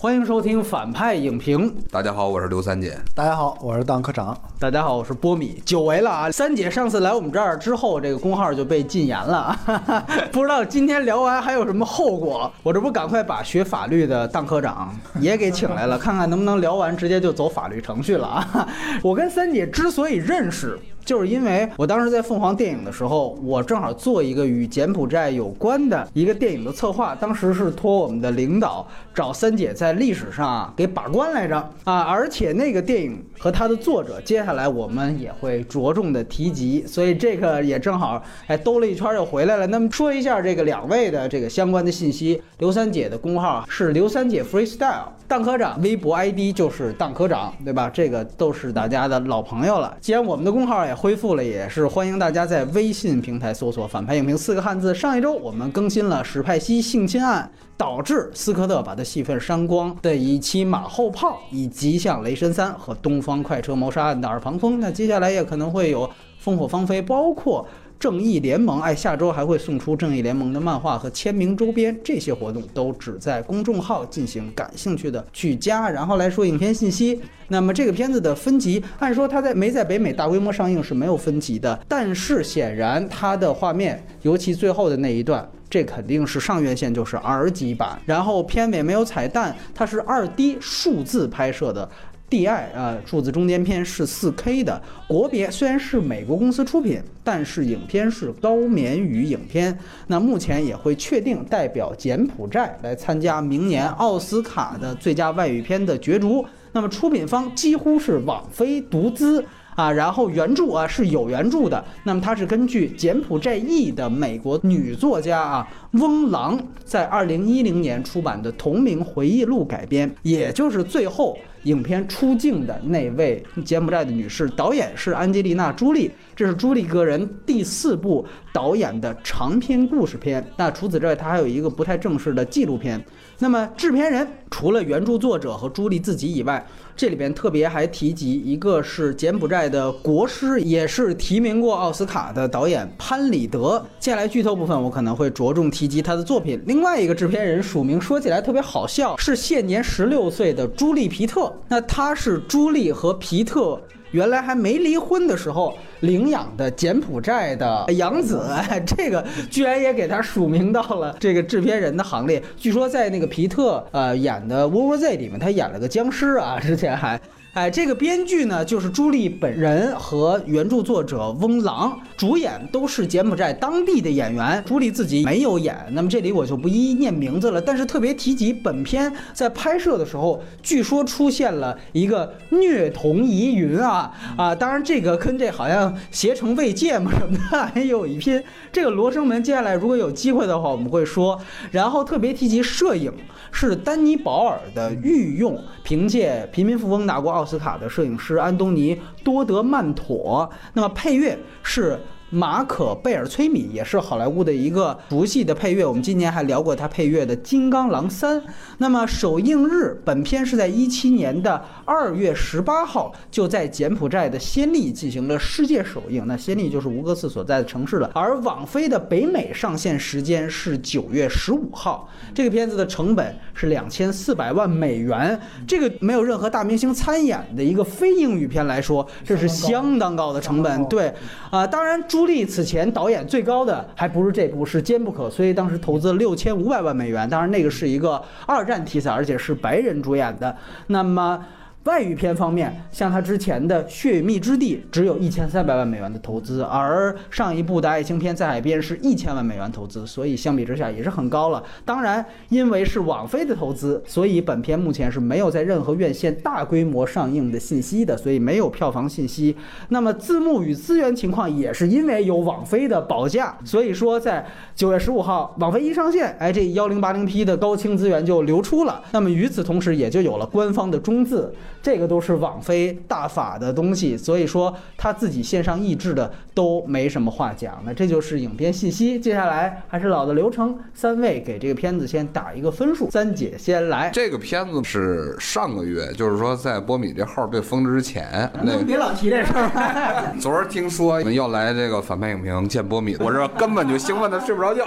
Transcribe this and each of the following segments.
欢迎收听反派影评。大家好，我是刘三姐。大家好，我是当科长。大家好，我是波米。久违了啊！三姐上次来我们这儿之后，这个工号就被禁言了，不知道今天聊完还有什么后果。我这不赶快把学法律的当科长也给请来了，看看能不能聊完直接就走法律程序了啊！我跟三姐之所以认识。就是因为我当时在凤凰电影的时候，我正好做一个与柬埔寨有关的一个电影的策划，当时是托我们的领导找三姐在历史上啊给把关来着啊，而且那个电影和它的作者，接下来我们也会着重的提及，所以这个也正好哎兜了一圈又回来了。那么说一下这个两位的这个相关的信息，刘三姐的公号是刘三姐 freestyle，当科长微博 ID 就是当科长，对吧？这个都是大家的老朋友了。既然我们的公号也恢复了，也是欢迎大家在微信平台搜索“反派影评”四个汉字。上一周我们更新了史派西性侵案导致斯科特把他戏份删光的一期马后炮，以及像《雷神三》和《东方快车谋杀案》的耳旁风。那接下来也可能会有《烽火芳菲》，包括。正义联盟，哎，下周还会送出正义联盟的漫画和签名周边，这些活动都只在公众号进行，感兴趣的去加。然后来说影片信息，那么这个片子的分级，按说它在没在北美大规模上映是没有分级的，但是显然它的画面，尤其最后的那一段，这肯定是上院线就是 R 级版。然后片尾没有彩蛋，它是二 D 数字拍摄的。D.I. 啊，数字中间片是 4K 的，国别虽然是美国公司出品，但是影片是高棉语影片。那目前也会确定代表柬埔寨来参加明年奥斯卡的最佳外语片的角逐。那么出品方几乎是网飞独资。啊，然后原著啊是有原著的，那么它是根据柬埔寨裔的美国女作家啊翁郎在二零一零年出版的同名回忆录改编，也就是最后影片出镜的那位柬埔寨的女士，导演是安吉丽娜·朱莉，这是朱莉个人第四部导演的长篇故事片。那除此之外，她还有一个不太正式的纪录片。那么制片人除了原著作者和朱莉自己以外，这里边特别还提及一个是柬埔寨的国师，也是提名过奥斯卡的导演潘里德。接下来剧透部分我可能会着重提及他的作品。另外一个制片人署名说起来特别好笑，是现年十六岁的朱莉皮特。那他是朱莉和皮特。原来还没离婚的时候领养的柬埔寨的养子，哎，这个居然也给他署名到了这个制片人的行列。据说在那个皮特呃演的《War Z》里面，他演了个僵尸啊，之前还。哎，这个编剧呢，就是朱莉本人和原著作者翁郎，主演都是柬埔寨当地的演员。朱莉自己没有演，那么这里我就不一一念名字了。但是特别提及，本片在拍摄的时候，据说出现了一个虐童疑云啊啊！当然，这个跟这好像携程未届嘛什么的还有一拼。这个罗生门，接下来如果有机会的话，我们会说。然后特别提及摄影是丹尼保尔的御用，凭借《贫民富翁》拿过奥。斯卡的摄影师安东尼多德曼妥，那么配乐是。马可贝尔崔米也是好莱坞的一个熟悉的配乐，我们今年还聊过他配乐的《金刚狼三》。那么首映日，本片是在一七年的二月十八号，就在柬埔寨的暹粒进行了世界首映。那暹粒就是吴哥寺所在的城市了。而网飞的北美上线时间是九月十五号。这个片子的成本是两千四百万美元，这个没有任何大明星参演的一个非英语片来说，这是相当高的成本。对，啊，当然。朱莉此前导演最高的还不是这部，是《坚不可摧》，当时投资了六千五百万美元。当然，那个是一个二战题材，而且是白人主演的。那么。外语片方面，像他之前的《血与蜜之地》只有一千三百万美元的投资，而上一部的爱情片《在海边》是一千万美元投资，所以相比之下也是很高了。当然，因为是网飞的投资，所以本片目前是没有在任何院线大规模上映的信息的，所以没有票房信息。那么字幕与资源情况也是因为有网飞的保驾，所以说在九月十五号网飞一上线，哎，这幺零八零 P 的高清资源就流出了。那么与此同时，也就有了官方的中字。这个都是网飞大法的东西，所以说他自己线上译制的都没什么话讲。那这就是影片信息。接下来还是老的流程，三位给这个片子先打一个分数。三姐先来，这个片子是上个月，就是说在波米这号被封之前，那别老提这事儿。昨儿听说你们要来这个反派影评见波米，我这根本就兴奋的睡不着觉，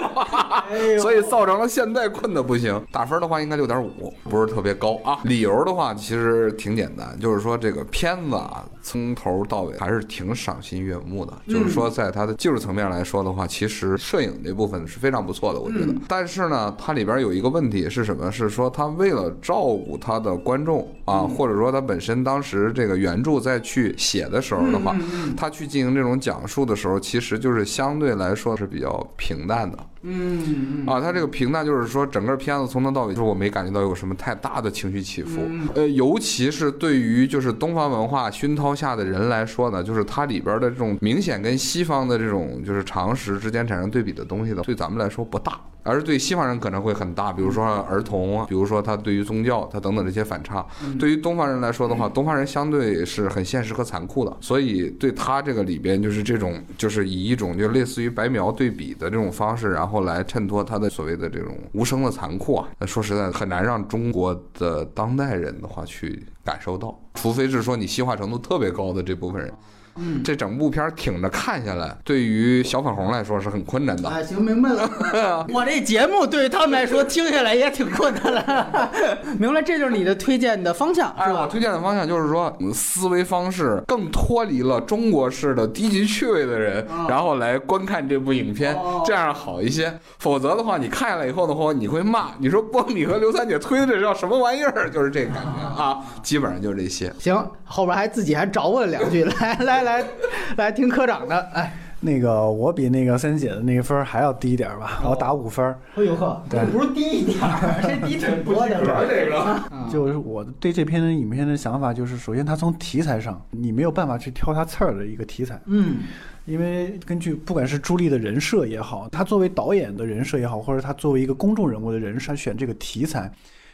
所以造成了现在困的不行。打分的话应该六点五，不是特别高啊。理由的话其实挺简单，就是说这个片子啊从头到尾还是挺赏心悦目的。就是说在它的技术层面来说的话，其实摄影这部分是非常不错的，我觉得。但是呢，它里边有一个问题是什么？是说它为了照顾它的观众啊，或者说它本身当时这个原著在去写的时候的话，它去进行这种讲述的时候，其实就是相对来说是比较平淡的。嗯啊，它这个平淡就是说，整个片子从头到尾，就是我没感觉到有什么太大的情绪起伏。呃，尤其是对于就是东方文化熏陶下的人来说呢，就是它里边的这种明显跟西方的这种就是常识之间产生对比的东西呢，对咱们来说不大，而是对西方人可能会很大。比如说儿童，比如说他对于宗教，他等等这些反差。对于东方人来说的话，东方人相对是很现实和残酷的，所以对他这个里边就是这种就是以一种就类似于白描对比的这种方式，然后。来衬托他的所谓的这种无声的残酷啊，那说实在很难让中国的当代人的话去感受到，除非是说你西化程度特别高的这部分人。嗯，这整部片挺着看下来，对于小粉红来说是很困难的。哎，行，明白了。我这节目对于他们来说听下来也挺困难的。明白，这就是你的推荐的方向，是吧？我推荐的方向就是说，思维方式更脱离了中国式的低级趣味的人，然后来观看这部影片，这样好一些。否则的话，你看下来以后的话，你会骂，你说波米和刘三姐推的这叫什么玩意儿？就是这个感觉啊，基本上就是这些。行，后边还自己还找我了两句，来来。来，来听科长的。哎，那个我比那个三姐的那个分还要低一点吧，我打五分。哎呦呵，对，不是低一点，这低挺多的。这个，就是我对这篇影片的想法，就是首先它从题材上，你没有办法去挑它刺儿的一个题材。嗯，因为根据不管是朱莉的人设也好，他作为导演的人设也好，或者他作为一个公众人物的人设选这个题材。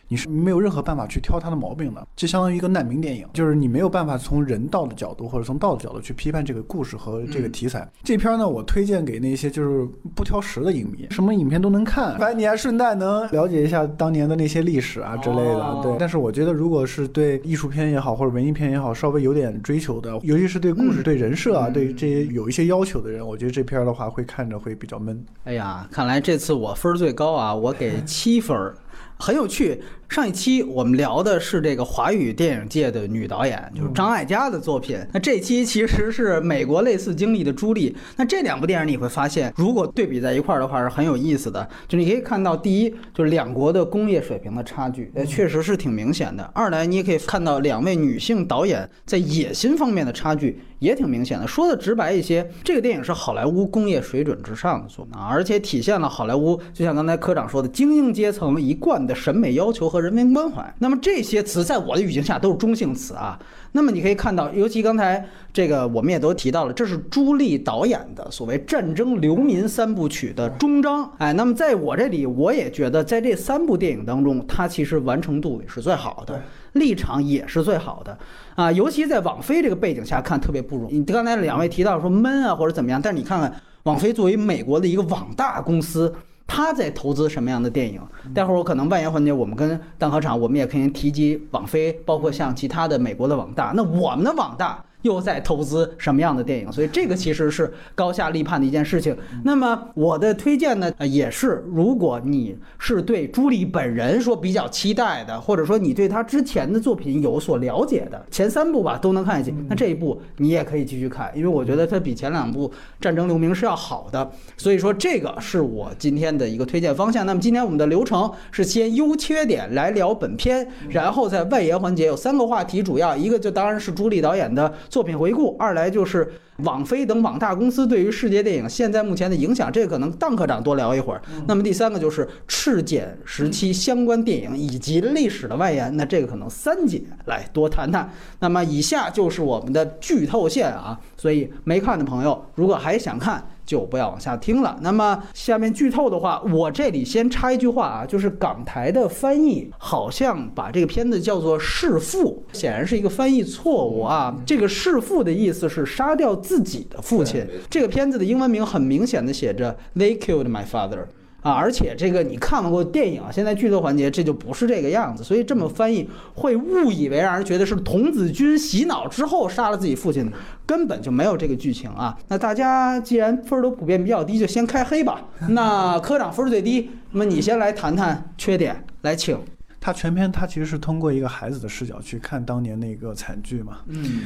你是没有任何办法去挑他的毛病的，这相当于一个难民电影，就是你没有办法从人道的角度或者从道的角度去批判这个故事和这个题材。这片呢，我推荐给那些就是不挑食的影迷，什么影片都能看，反正你还顺带能了解一下当年的那些历史啊之类的。对，但是我觉得如果是对艺术片也好或者文艺片也好，稍微有点追求的，尤其是对故事、对人设啊、对这些有一些要求的人，我觉得这片的话会看着会比较闷。哎呀，看来这次我分最高啊，我给七分。很有趣。上一期我们聊的是这个华语电影界的女导演，就是张艾嘉的作品。那这期其实是美国类似经历的朱莉。那这两部电影你会发现，如果对比在一块儿的话，是很有意思的。就你可以看到，第一，就是两国的工业水平的差距，呃，确实是挺明显的。二来，你也可以看到两位女性导演在野心方面的差距也挺明显的。说的直白一些，这个电影是好莱坞工业水准之上的作品，而且体现了好莱坞，就像刚才科长说的，精英阶层一贯的审美要求和。人文关怀，那么这些词在我的语境下都是中性词啊。那么你可以看到，尤其刚才这个我们也都提到了，这是朱莉导演的所谓战争流民三部曲的终章。哎，那么在我这里，我也觉得在这三部电影当中，它其实完成度也是最好的，立场也是最好的啊。尤其在网飞这个背景下看，特别不容易。你刚才两位提到说闷啊或者怎么样，但是你看看网飞作为美国的一个网大公司。他在投资什么样的电影？待会儿我可能外延环节，我们跟蛋壳厂，我们也可以提及网飞，包括像其他的美国的网大。那我们的网大。又在投资什么样的电影？所以这个其实是高下立判的一件事情。那么我的推荐呢，也是如果你是对朱莉本人说比较期待的，或者说你对她之前的作品有所了解的，前三部吧都能看下去。那这一部你也可以继续看，因为我觉得它比前两部《战争留名》是要好的。所以说这个是我今天的一个推荐方向。那么今天我们的流程是先优缺点来聊本片，然后在外延环节有三个话题，主要一个就当然是朱莉导演的。作品回顾，二来就是网飞等网大公司对于世界电影现在目前的影响，这个可能邓科长多聊一会儿。那么第三个就是赤柬时期相关电影以及历史的外延，那这个可能三姐来多谈谈。那么以下就是我们的剧透线啊，所以没看的朋友如果还想看。就不要往下听了。那么下面剧透的话，我这里先插一句话啊，就是港台的翻译好像把这个片子叫做弑父，显然是一个翻译错误啊。这个弑父的意思是杀掉自己的父亲。这个片子的英文名很明显的写着 They killed my father。啊，而且这个你看过电影，现在剧透环节这就不是这个样子，所以这么翻译会误以为让人觉得是童子军洗脑之后杀了自己父亲，根本就没有这个剧情啊。那大家既然分儿都普遍比较低，就先开黑吧。那科长分儿最低，那么你先来谈谈缺点，来请。他全篇他其实是通过一个孩子的视角去看当年那个惨剧嘛，嗯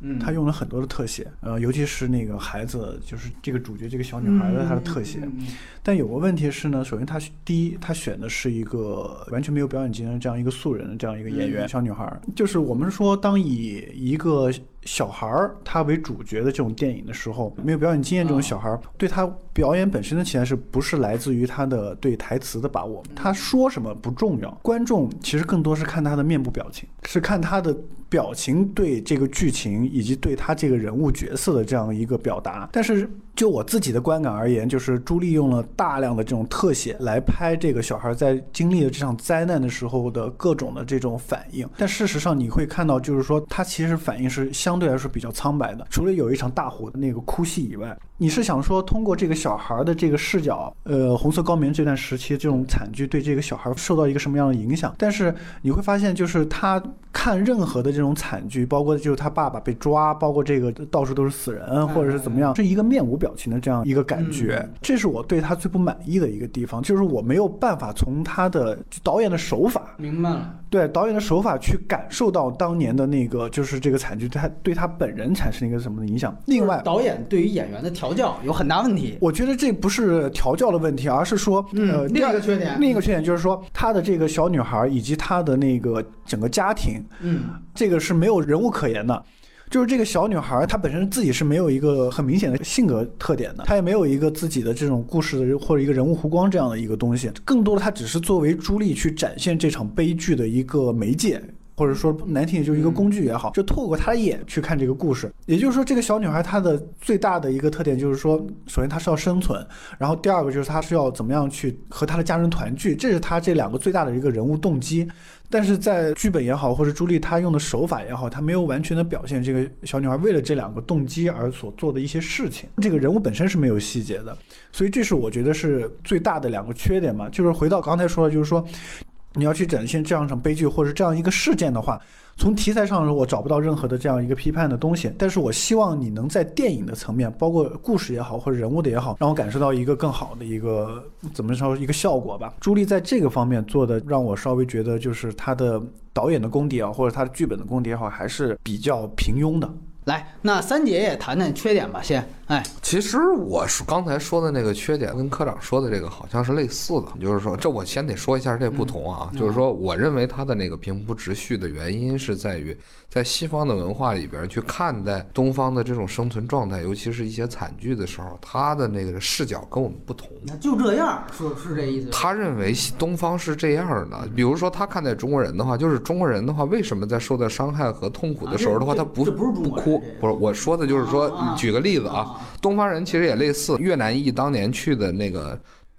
嗯，他用了很多的特写，呃，尤其是那个孩子，就是这个主角这个小女孩的她的特写。嗯但有个问题是呢，首先他第一，他选的是一个完全没有表演经验的这样一个素人的这样一个演员、小女孩儿。就是我们说，当以一个小孩儿他为主角的这种电影的时候，没有表演经验这种小孩儿，对他表演本身的期待是不是来自于他的对台词的把握？他说什么不重要，观众其实更多是看他的面部表情，是看他的表情对这个剧情以及对他这个人物角色的这样一个表达。但是就我自己的观感而言，就是朱莉用了大量的这种特写来拍这个小孩在经历了这场灾难的时候的各种的这种反应。但事实上你会看到，就是说他其实反应是相对来说比较苍白的，除了有一场大火的那个哭戏以外，你是想说通过这个小孩的这个视角，呃，红色高棉这段时期这种惨剧对这个小孩受到一个什么样的影响？但是你会发现，就是他看任何的这种惨剧，包括就是他爸爸被抓，包括这个到处都是死人，或者是怎么样，是一个面无表情的这样一个感觉。这是我对他最不满意的一个地方，就是我没有办法从他的导演的手法，明白了。对导演的手法去感受到当年的那个就是这个惨剧对他对他本人产生一个什么的影响。另外，导演对于演员的调教有很大问题。我觉得这不是调教的问题，而是说，嗯呃，另一个缺点另一个缺点就是说，他的这个小女孩以及她的那个整个家庭，嗯这个是没有人物可言的。就是这个小女孩，她本身自己是没有一个很明显的性格特点的，她也没有一个自己的这种故事的或者一个人物弧光这样的一个东西。更多的，她只是作为朱莉去展现这场悲剧的一个媒介。或者说难听点就是一个工具也好，就透过她的眼去看这个故事。也就是说，这个小女孩她的最大的一个特点就是说，首先她是要生存，然后第二个就是她是要怎么样去和她的家人团聚，这是她这两个最大的一个人物动机。但是在剧本也好，或者朱莉她用的手法也好，她没有完全的表现这个小女孩为了这两个动机而所做的一些事情。这个人物本身是没有细节的，所以这是我觉得是最大的两个缺点嘛。就是回到刚才说的，就是说你要去展现这样一场悲剧或者这样一个事件的话，从题材上我找不到任何的这样一个批判的东西，但是我希望你能在电影的层面，包括故事也好或者人物的也好，让我感受到一个更好的一个怎么说一个效果吧。朱莉在这个方面做的，让我稍微觉得就是她的导演的功底啊，或者她的剧本的功底也好，还是比较平庸的。来，那三姐也谈谈缺点吧，先。哎，其实我是刚才说的那个缺点，跟科长说的这个好像是类似的，就是说，这我先得说一下这不同啊，就是说，我认为他的那个平铺直叙的原因是在于，在西方的文化里边去看待东方的这种生存状态，尤其是一些惨剧的时候，他的那个视角跟我们不同。那就这样，说是这意思？他认为西东方是这样的，比如说他看待中国人的话，就是中国人的话，为什么在受到伤害和痛苦的时候的话，啊他不不哭？不是，我说的就是说举个例子啊，东方人其实也类似，越南裔当年去的那个。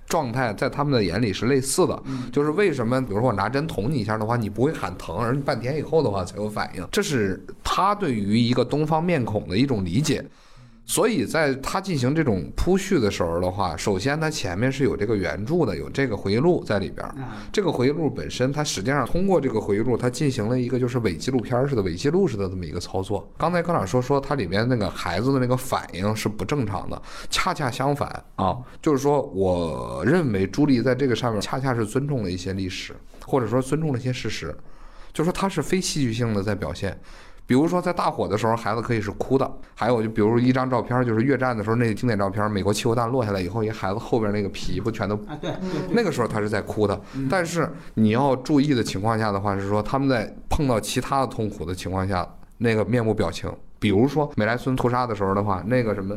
状态在他们的眼里是类似的，就是为什么，比如说我拿针捅你一下的话，你不会喊疼，而你半天以后的话才有反应，这是他对于一个东方面孔的一种理解。所以在他进行这种铺叙的时候的话，首先他前面是有这个原著的，有这个回忆录在里边儿。这个回忆录本身，它实际上通过这个回忆录，它进行了一个就是伪纪录片儿似的、伪记录似的这么一个操作。刚才科长说说它里面那个孩子的那个反应是不正常的，恰恰相反啊，就是说我认为朱莉在这个上面恰恰是尊重了一些历史，或者说尊重了一些事实，就说它是非戏剧性的在表现。比如说，在大火的时候，孩子可以是哭的；还有就比如一张照片，就是越战的时候那个经典照片，美国汽油弹落下来以后，一孩子后边那个皮不全都啊，对，那个时候他是在哭的，但是你要注意的情况下的话是说，他们在碰到其他的痛苦的情况下，那个面部表情，比如说美莱村屠杀的时候的话，那个什么，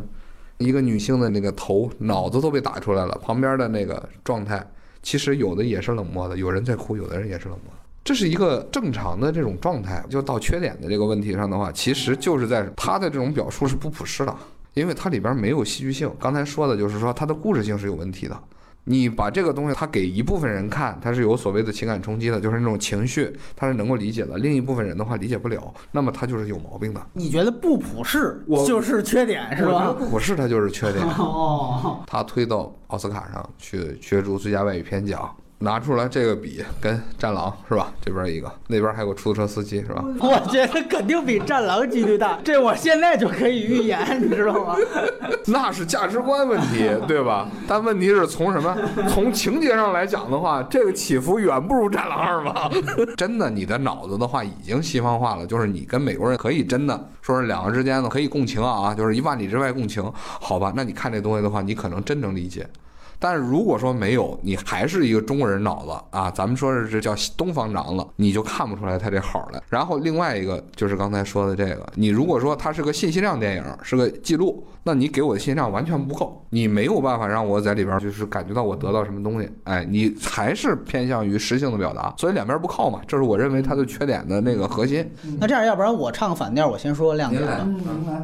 一个女性的那个头脑子都被打出来了，旁边的那个状态，其实有的也是冷漠的，有人在哭，有的人也是冷漠的。这是一个正常的这种状态，就到缺点的这个问题上的话，其实就是在他的这种表述是不普适的。因为它里边没有戏剧性。刚才说的就是说它的故事性是有问题的。你把这个东西，它给一部分人看，它是有所谓的情感冲击的，就是那种情绪，他是能够理解的；另一部分人的话理解不了，那么他就是有毛病的。你觉得不普适我就是缺点是我觉得吧？不是它就是缺点。哦，他推到奥斯卡上去角逐最佳外语片奖，拿出来这个比跟《战狼》是吧？这边一个，那边还有个出租车司机是吧？我觉得肯定比战狼几率大，这我现在就可以预言，你知道吗？那是价值观问题，对吧？但问题是从什么？从情节上来讲的话，这个起伏远不如《战狼二》吧？真的，你的脑子的话已经西方化了，就是你跟美国人可以真的说是两个之间的可以共情啊，就是一万里之外共情，好吧？那你看这东西的话，你可能真能理解。但是如果说没有，你还是一个中国人脑子啊，咱们说是这叫东方长了，你就看不出来他这好来。然后另外一个就是刚才说的这个，你如果说它是个信息量电影，是个记录，那你给我的信息量完全不够，你没有办法让我在里边就是感觉到我得到什么东西。哎，你还是偏向于实性的表达，所以两边不靠嘛，这是我认为它的缺点的那个核心。那这样，要不然我唱反调，我先说亮点。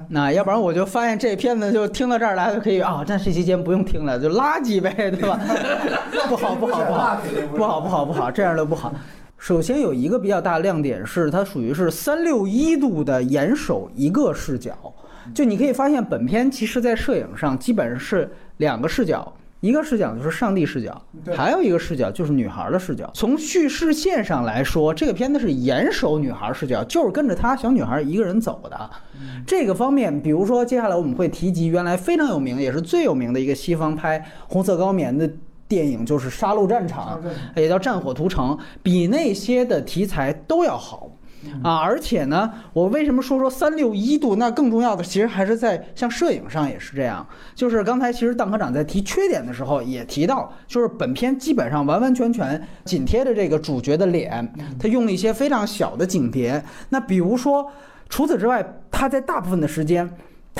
那要不然我就发现这片子就听到这儿来就可以啊，那这期间不用听了，就垃圾呗，对吧？不好不好不好不好不好不好，这样的不好。首先有一个比较大的亮点是，它属于是三六一度的严守一个视角，就你可以发现本片其实在摄影上基本上是两个视角。一个视角就是上帝视角，还有一个视角就是女孩的视角。从叙事线上来说，这个片子是严守女孩视角，就是跟着她小女孩一个人走的。这个方面，比如说接下来我们会提及原来非常有名，也是最有名的一个西方拍红色高棉的电影，就是《杀戮战场》，也叫《战火屠城》，比那些的题材都要好。啊，而且呢，我为什么说说三六一度？那更重要的，其实还是在像摄影上也是这样。就是刚才其实邓科长在提缺点的时候也提到，就是本片基本上完完全全紧贴着这个主角的脸，他用了一些非常小的景别。那比如说，除此之外，他在大部分的时间。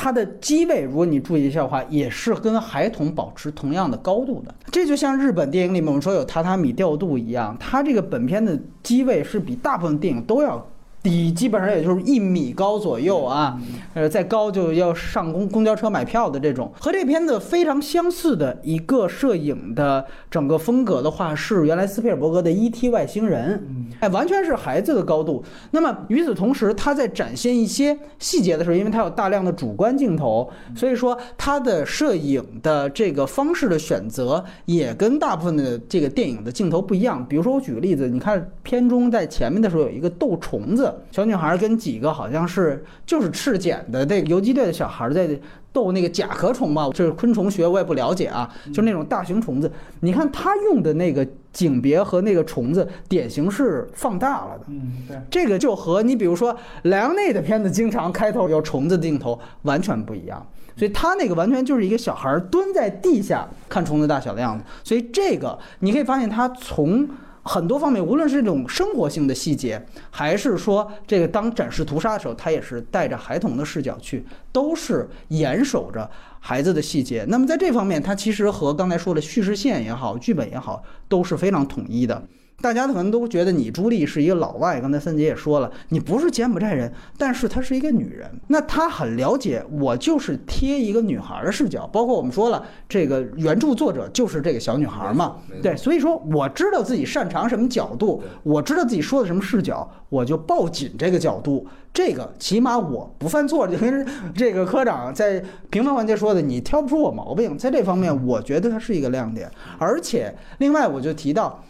它的机位，如果你注意一下的话，也是跟孩童保持同样的高度的。这就像日本电影里面我们说有榻榻米调度一样，它这个本片的机位是比大部分电影都要低，基本上也就是一米高左右啊。呃，再高就要上公公交车买票的这种。和这片子非常相似的一个摄影的整个风格的话，是原来斯皮尔伯格的《E.T. 外星人》。哎，完全是孩子的高度。那么与此同时，他在展现一些细节的时候，因为他有大量的主观镜头，所以说他的摄影的这个方式的选择也跟大部分的这个电影的镜头不一样。比如说，我举个例子，你看片中在前面的时候有一个斗虫子，小女孩跟几个好像是就是赤检的这个游击队的小孩在。斗那个甲壳虫吧，就是昆虫学，我也不了解啊，就是那种大型虫子。你看他用的那个景别和那个虫子，典型是放大了的。嗯，对，这个就和你比如说莱昂内的片子经常开头有虫子的镜头完全不一样，所以他那个完全就是一个小孩儿蹲在地下看虫子大小的样子，所以这个你可以发现他从。很多方面，无论是这种生活性的细节，还是说这个当展示屠杀的时候，他也是带着孩童的视角去，都是严守着孩子的细节。那么在这方面，他其实和刚才说的叙事线也好，剧本也好，都是非常统一的。大家可能都觉得你朱莉是一个老外，刚才三姐也说了，你不是柬埔寨人，但是她是一个女人，那她很了解我就是贴一个女孩的视角，包括我们说了，这个原著作者就是这个小女孩嘛，对，所以说我知道自己擅长什么角度，我知道自己说的什么视角，我就抱紧这个角度，这个起码我不犯错，就跟这个科长在评分环节说的，你挑不出我毛病，在这方面我觉得它是一个亮点，而且另外我就提到。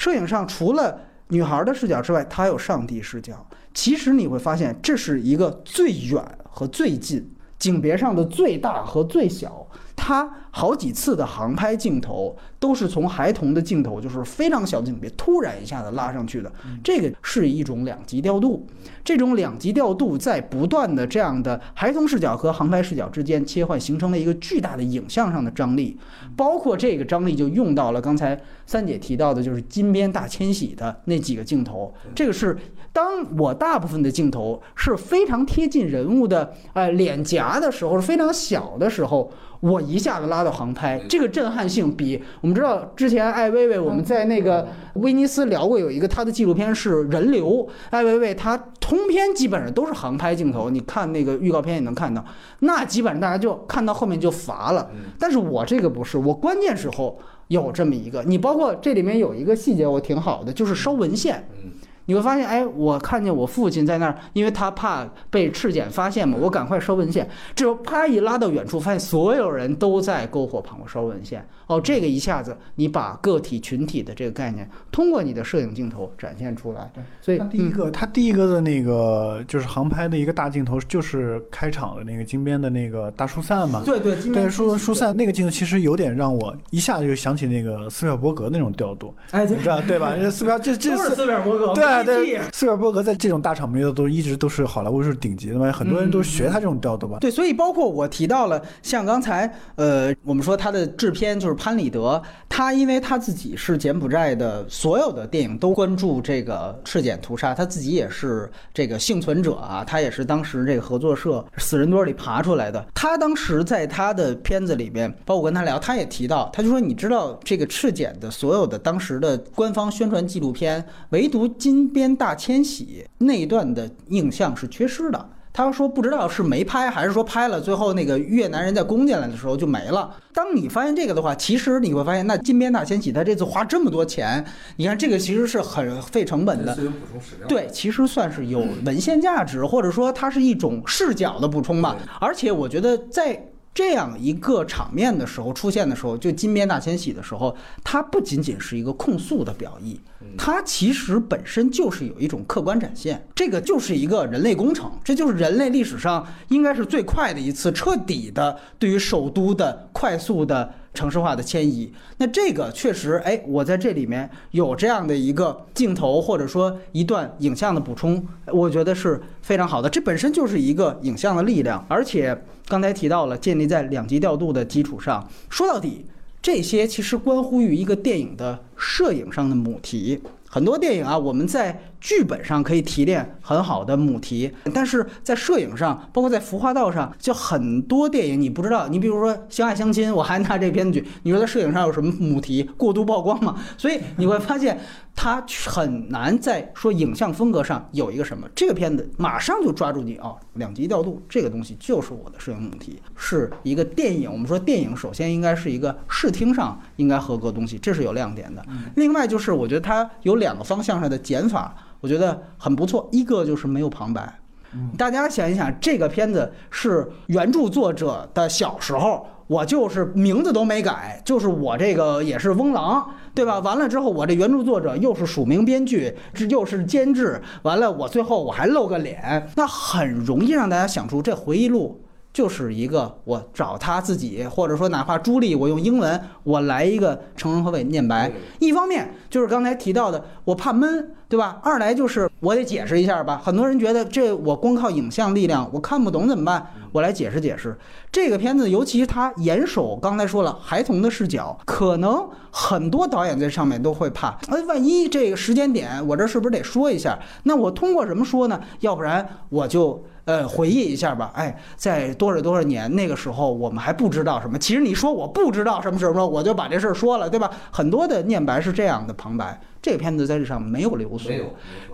摄影上除了女孩的视角之外，它还有上帝视角。其实你会发现，这是一个最远和最近，景别上的最大和最小。它好几次的航拍镜头都是从孩童的镜头，就是非常小的景别，突然一下子拉上去的。这个是一种两极调度。这种两极调度在不断的这样的孩童视角和航拍视角之间切换，形成了一个巨大的影像上的张力。包括这个张力就用到了刚才三姐提到的，就是金边大迁徙的那几个镜头。这个是当我大部分的镜头是非常贴近人物的呃脸颊的时候，是非常小的时候，我一下子拉到航拍，这个震撼性比我们知道之前艾薇薇我们在那个威尼斯聊过，有一个她的纪录片是人流，艾薇薇她通篇基本上都是航拍镜头，你看那个预告片也能看到，那基本上大家就看到后面就乏了。但是我这个不是，我关键时候有这么一个，你包括这里面有一个细节我挺好的，就是烧文献。你会发现，哎，我看见我父亲在那儿，因为他怕被赤检发现嘛，我赶快烧文献。这时候啪一拉到远处，发现所有人都在篝火旁烧文献。哦，这个一下子你把个体群体的这个概念通过你的摄影镜头展现出来。所以他第一个，他第一个的那个就是航拍的一个大镜头，就是开场的那个金边的那个大疏散嘛。对对，对疏疏散那个镜头其实有点让我一下子就想起那个斯皮尔伯格那种调度。哎，你知道对吧？斯皮尔这这是斯皮尔伯格。对对，斯皮尔伯格在这种大场面的都一直都是好莱坞是顶级的嘛，很多人都学他这种调度吧。对，所以包括我提到了像刚才呃，我们说他的制片就是潘里德。他因为他自己是柬埔寨的，所有的电影都关注这个赤柬屠杀，他自己也是这个幸存者啊，他也是当时这个合作社死人堆里爬出来的。他当时在他的片子里边，包括我跟他聊，他也提到，他就说，你知道这个赤柬的所有的当时的官方宣传纪录片，唯独金边大迁徙那一段的影像是缺失的。他说不知道是没拍还是说拍了，最后那个越南人在攻进来的时候就没了。当你发现这个的话，其实你会发现，那金边大迁徙他这次花这么多钱，你看这个其实是很费成本的。对，其实算是有文献价值，或者说它是一种视角的补充吧。而且我觉得在。这样一个场面的时候出现的时候，就金边大迁徙的时候，它不仅仅是一个控诉的表意，它其实本身就是有一种客观展现。这个就是一个人类工程，这就是人类历史上应该是最快的一次彻底的对于首都的快速的城市化的迁移。那这个确实，哎，我在这里面有这样的一个镜头或者说一段影像的补充，我觉得是非常好的。这本身就是一个影像的力量，而且。刚才提到了建立在两级调度的基础上，说到底，这些其实关乎于一个电影的摄影上的母题。很多电影啊，我们在剧本上可以提炼很好的母题，但是在摄影上，包括在服化道上，就很多电影你不知道。你比如说《相爱相亲》，我还拿这片子举，你说在摄影上有什么母题？过度曝光嘛？所以你会发现。它很难在说影像风格上有一个什么，这个片子马上就抓住你啊，两级调度这个东西就是我的摄影母题，是一个电影。我们说电影首先应该是一个视听上应该合格的东西，这是有亮点的。另外就是我觉得它有两个方向上的减法，我觉得很不错。一个就是没有旁白，大家想一想，这个片子是原著作者的小时候。我就是名字都没改，就是我这个也是翁郎，对吧？完了之后，我这原著作者又是署名编剧，这又是监制，完了我最后我还露个脸，那很容易让大家想出这回忆录。就是一个我找他自己，或者说哪怕朱莉，我用英文我来一个成人和伪念白。一方面就是刚才提到的，我怕闷，对吧？二来就是我得解释一下吧。很多人觉得这我光靠影像力量我看不懂怎么办？我来解释解释。这个片子尤其是他严守刚才说了孩童的视角，可能很多导演在上面都会怕，哎，万一这个时间点我这是不是得说一下？那我通过什么说呢？要不然我就。呃，回忆一下吧。哎，在多少多少年那个时候，我们还不知道什么。其实你说我不知道什么什么，我就把这事儿说了，对吧？很多的念白是这样的旁白。这个片子在这上没有流苏，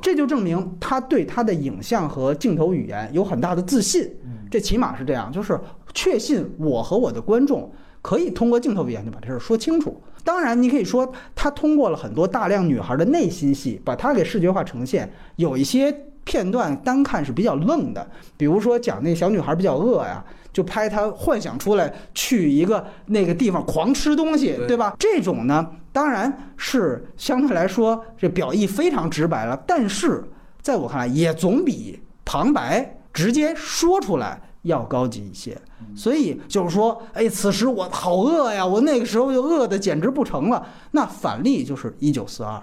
这就证明他对他的影像和镜头语言有很大的自信。这起码是这样，就是确信我和我的观众可以通过镜头语言就把这事儿说清楚。当然，你可以说他通过了很多大量女孩的内心戏，把它给视觉化呈现，有一些。片段单看是比较愣的，比如说讲那小女孩比较饿呀，就拍她幻想出来去一个那个地方狂吃东西，对吧？这种呢，当然是相对来说这表意非常直白了，但是在我看来也总比旁白直接说出来要高级一些。所以就是说，哎，此时我好饿呀，我那个时候就饿的简直不成了。那反例就是一九四二，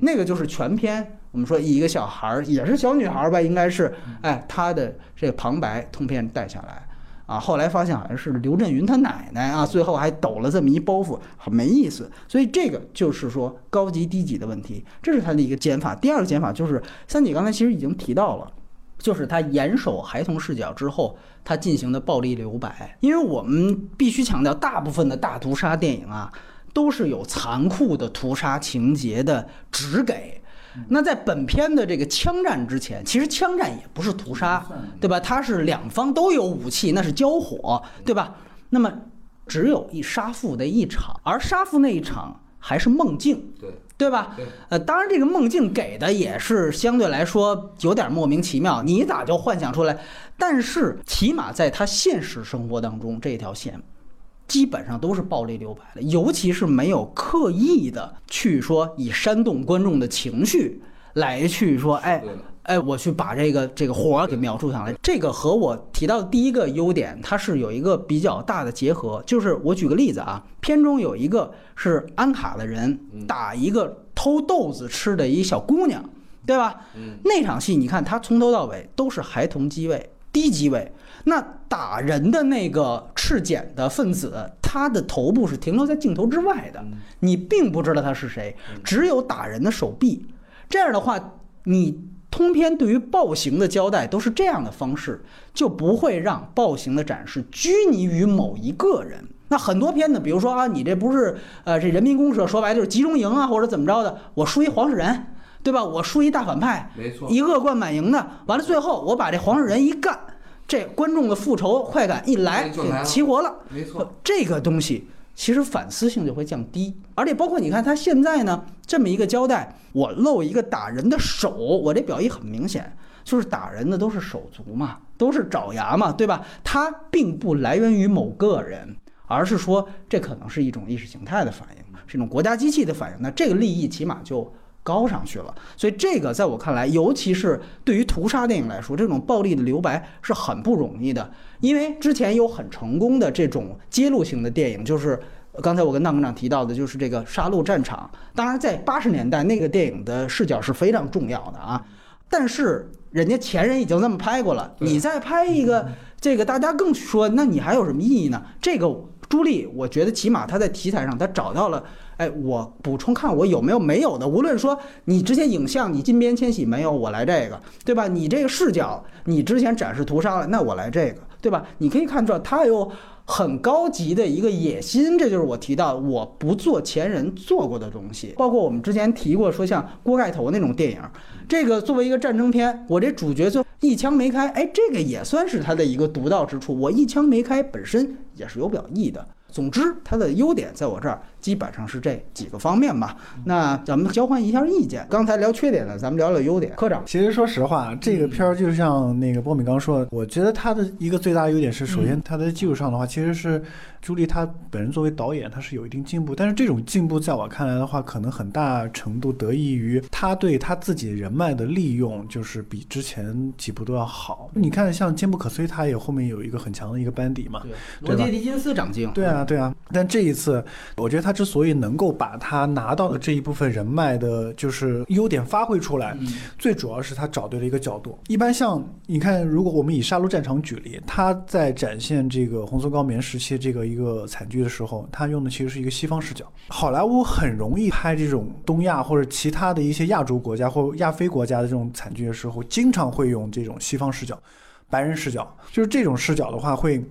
那个就是全篇。我们说一个小孩儿也是小女孩儿吧，应该是，哎，她的这个旁白通篇带下来，啊，后来发现好像是刘震云他奶奶啊，最后还抖了这么一包袱，很没意思。所以这个就是说高级低级的问题，这是他的一个减法。第二个减法就是三姐刚才其实已经提到了，就是他严守孩童视角之后，他进行的暴力留白。因为我们必须强调，大部分的大屠杀电影啊，都是有残酷的屠杀情节的只给。那在本片的这个枪战之前，其实枪战也不是屠杀，对吧？它是两方都有武器，那是交火，对吧？那么只有一杀父的一场，而杀父那一场还是梦境，对对吧？呃，当然这个梦境给的也是相对来说有点莫名其妙，你咋就幻想出来？但是起码在他现实生活当中这条线。基本上都是暴力留白的，尤其是没有刻意的去说以煽动观众的情绪来去说，哎哎，我去把这个这个活儿给描述上来。这个和我提到的第一个优点，它是有一个比较大的结合。就是我举个例子啊，片中有一个是安卡的人打一个偷豆子吃的一小姑娘，对吧？嗯，那场戏你看，他从头到尾都是孩童机位、低机位。那打人的那个赤检的分子，他的头部是停留在镜头之外的，你并不知道他是谁，只有打人的手臂。这样的话，你通篇对于暴行的交代都是这样的方式，就不会让暴行的展示拘泥于某一个人。那很多片子，比如说啊，你这不是呃这人民公社，说白了就是集中营啊，或者怎么着的，我输一黄世仁，对吧？我输一大反派，没错，一恶贯满盈的，完了最后我把这黄世仁一干，这观众的复仇快感一来，就齐活了。没错，这个东西其实反思性就会降低，而且包括你看他现在呢这么一个交代，我露一个打人的手，我这表意很明显，就是打人的都是手足嘛，都是爪牙嘛，对吧？它并不来源于某个人，而是说这可能是一种意识形态的反应，是一种国家机器的反应，那这个利益起码就。高上去了，所以这个在我看来，尤其是对于屠杀电影来说，这种暴力的留白是很不容易的。因为之前有很成功的这种揭露型的电影，就是刚才我跟大科长提到的，就是这个《杀戮战场》。当然，在八十年代那个电影的视角是非常重要的啊。但是人家前人已经这么拍过了，你再拍一个这个，大家更说，那你还有什么意义呢？这个朱莉，我觉得起码她在题材上，她找到了。哎，我补充看我有没有没有的。无论说你之前影像你金边迁徙没有，我来这个，对吧？你这个视角你之前展示屠杀了，那我来这个，对吧？你可以看出来，他有很高级的一个野心，这就是我提到我不做前人做过的东西。包括我们之前提过说像锅盖头那种电影，这个作为一个战争片，我这主角就一枪没开，哎，这个也算是他的一个独到之处。我一枪没开本身也是有表意的。总之，它的优点在我这儿基本上是这几个方面吧。那咱们交换一下意见。刚才聊缺点呢，咱们聊聊优点。科长，其实说实话，这个片儿就像那个波米刚说的，我觉得它的一个最大的优点是，首先它在技术上的话，其实是朱莉她本人作为导演，她是有一定进步。但是这种进步在我看来的话，可能很大程度得益于她对她自己人脉的利用，就是比之前几部都要好。你看，像坚不可摧，他也后面有一个很强的一个班底嘛。对罗杰·狄金斯长镜。对啊，对啊。但这一次，我觉得他之所以能够把他拿到的这一部分人脉的，就是优点发挥出来，嗯最主要是他找对了一个角度。一般像你看，如果我们以《杀戮战场》举例，他在展现这个红色高棉时期这个一个惨剧的时候，他用的其实是一个西方视角。好莱坞很容易拍这种东亚或者其他的一些亚洲国家或亚非国家的这种惨剧的时候，经常会用这种西方视角、白人视角，就是这种视角的话会。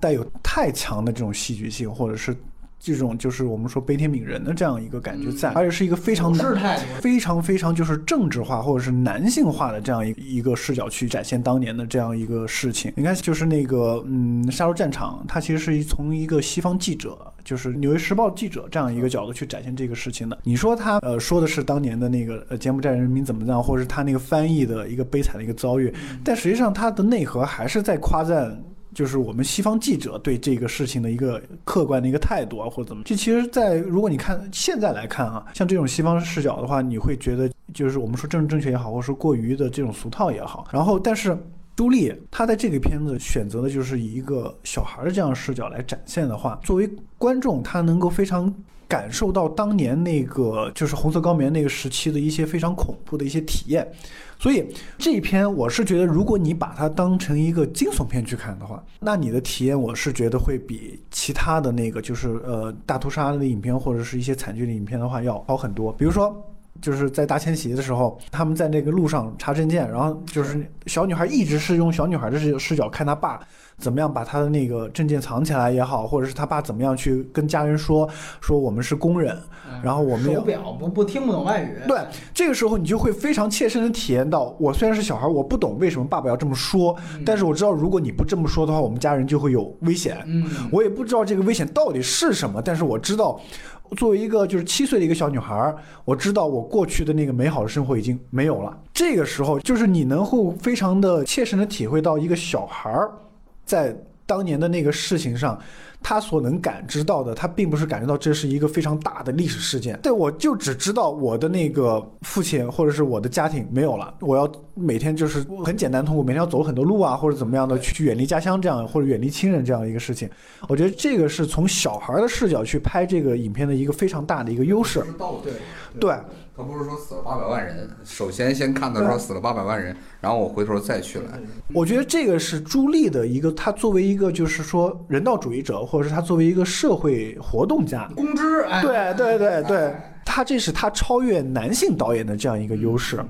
带有太强的这种戏剧性，或者是这种就是我们说悲天悯人的这样一个感觉在，而且是一个非常态非常非常就是政治化或者是男性化的这样一一个视角去展现当年的这样一个事情。你看，就是那个嗯，杀戮战场，它其实是从一个西方记者，就是《纽约时报》记者这样一个角度去展现这个事情的。你说他呃说的是当年的那个呃柬埔寨人民怎么样，或者是他那个翻译的一个悲惨的一个遭遇，但实际上它的内核还是在夸赞。就是我们西方记者对这个事情的一个客观的一个态度啊，或者怎么？这其实，在如果你看现在来看啊，像这种西方视角的话，你会觉得就是我们说政治正确也好，或者说过于的这种俗套也好。然后，但是朱莉她在这个片子选择的就是以一个小孩的这样视角来展现的话，作为观众，他能够非常。感受到当年那个就是红色高棉那个时期的一些非常恐怖的一些体验，所以这一篇我是觉得，如果你把它当成一个惊悚片去看的话，那你的体验我是觉得会比其他的那个就是呃大屠杀的影片或者是一些惨剧的影片的话要好很多。比如说就是在大迁徙的时候，他们在那个路上查证件，然后就是小女孩一直是用小女孩的视视角看她爸怎么样把她的那个证件藏起来也好，或者是她爸怎么样去跟家人说说我们是工人，然后我们也手表不不听不懂外语，对，这个时候你就会非常切身的体验到，我虽然是小孩，我不懂为什么爸爸要这么说，但是我知道如果你不这么说的话，我们家人就会有危险。嗯，我也不知道这个危险到底是什么，但是我知道，作为一个就是七岁的一个小女孩，我知道我过去的那个美好的生活已经没有了。这个时候，就是你能够非常的切身的体会到一个小孩在当年的那个事情上。他所能感知到的，他并不是感知到这是一个非常大的历史事件。对我就只知道我的那个父亲或者是我的家庭没有了，我要每天就是很简单，通过每天要走很多路啊，或者怎么样的去远离家乡这样，或者远离亲人这样一个事情。我觉得这个是从小孩的视角去拍这个影片的一个非常大的一个优势。对对，他不是说死了八百万人，首先先看到说死了八百万人，然后我回头再去来。我觉得这个是朱莉的一个，她作为一个就是说人道主义者，或者是她作为一个社会活动家，公知，哎，对对对对，她这是她超越男性导演的这样一个优势，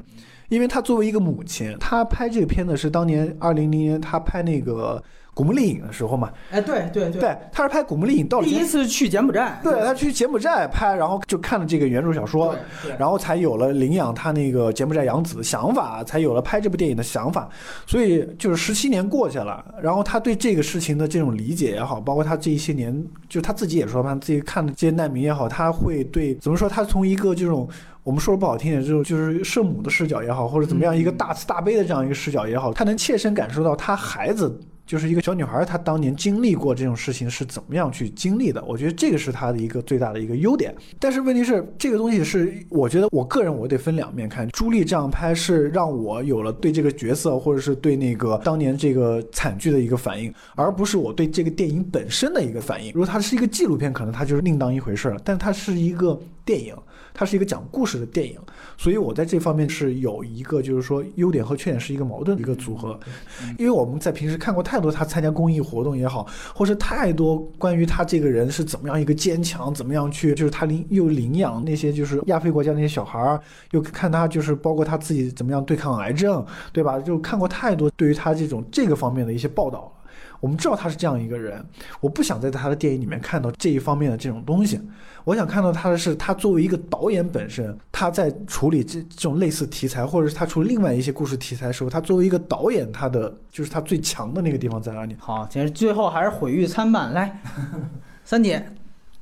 因为她作为一个母亲，她拍这个片子是当年二零零年她拍那个。古墓丽影的时候嘛，哎，对对对，对，他是拍古墓丽影到了第一次去柬埔寨，对他去柬埔寨拍，然后就看了这个原著小说，然后才有了领养他那个柬埔寨养子的想法，才有了拍这部电影的想法。所以就是十七年过去了，然后他对这个事情的这种理解也好，包括他这一些年，就他自己也说嘛，自己看的这些难民也好，他会对怎么说？他从一个这种我们说的不好听点，这种就是圣母的视角也好，或者怎么样一个大慈大悲的这样一个视角也好，他能切身感受到他孩子。就是一个小女孩，她当年经历过这种事情是怎么样去经历的？我觉得这个是她的一个最大的一个优点。但是问题是，这个东西是我觉得我个人我得分两面看。朱莉这样拍是让我有了对这个角色或者是对那个当年这个惨剧的一个反应，而不是我对这个电影本身的一个反应。如果它是一个纪录片，可能它就是另当一回事了。但它是一个电影。它是一个讲故事的电影，所以我在这方面是有一个，就是说优点和缺点是一个矛盾的一个组合。因为我们在平时看过太多他参加公益活动也好，或是太多关于他这个人是怎么样一个坚强，怎么样去，就是他领又领养那些就是亚非国家那些小孩儿，又看他就是包括他自己怎么样对抗癌症，对吧？就看过太多对于他这种这个方面的一些报道了。我们知道他是这样一个人，我不想在他的电影里面看到这一方面的这种东西。我想看到他的是，他作为一个导演本身，他在处理这这种类似题材，或者是他处理另外一些故事题材的时候，他作为一个导演，他的就是他最强的那个地方在哪里？好，其实最后还是毁誉参半。来，三姐。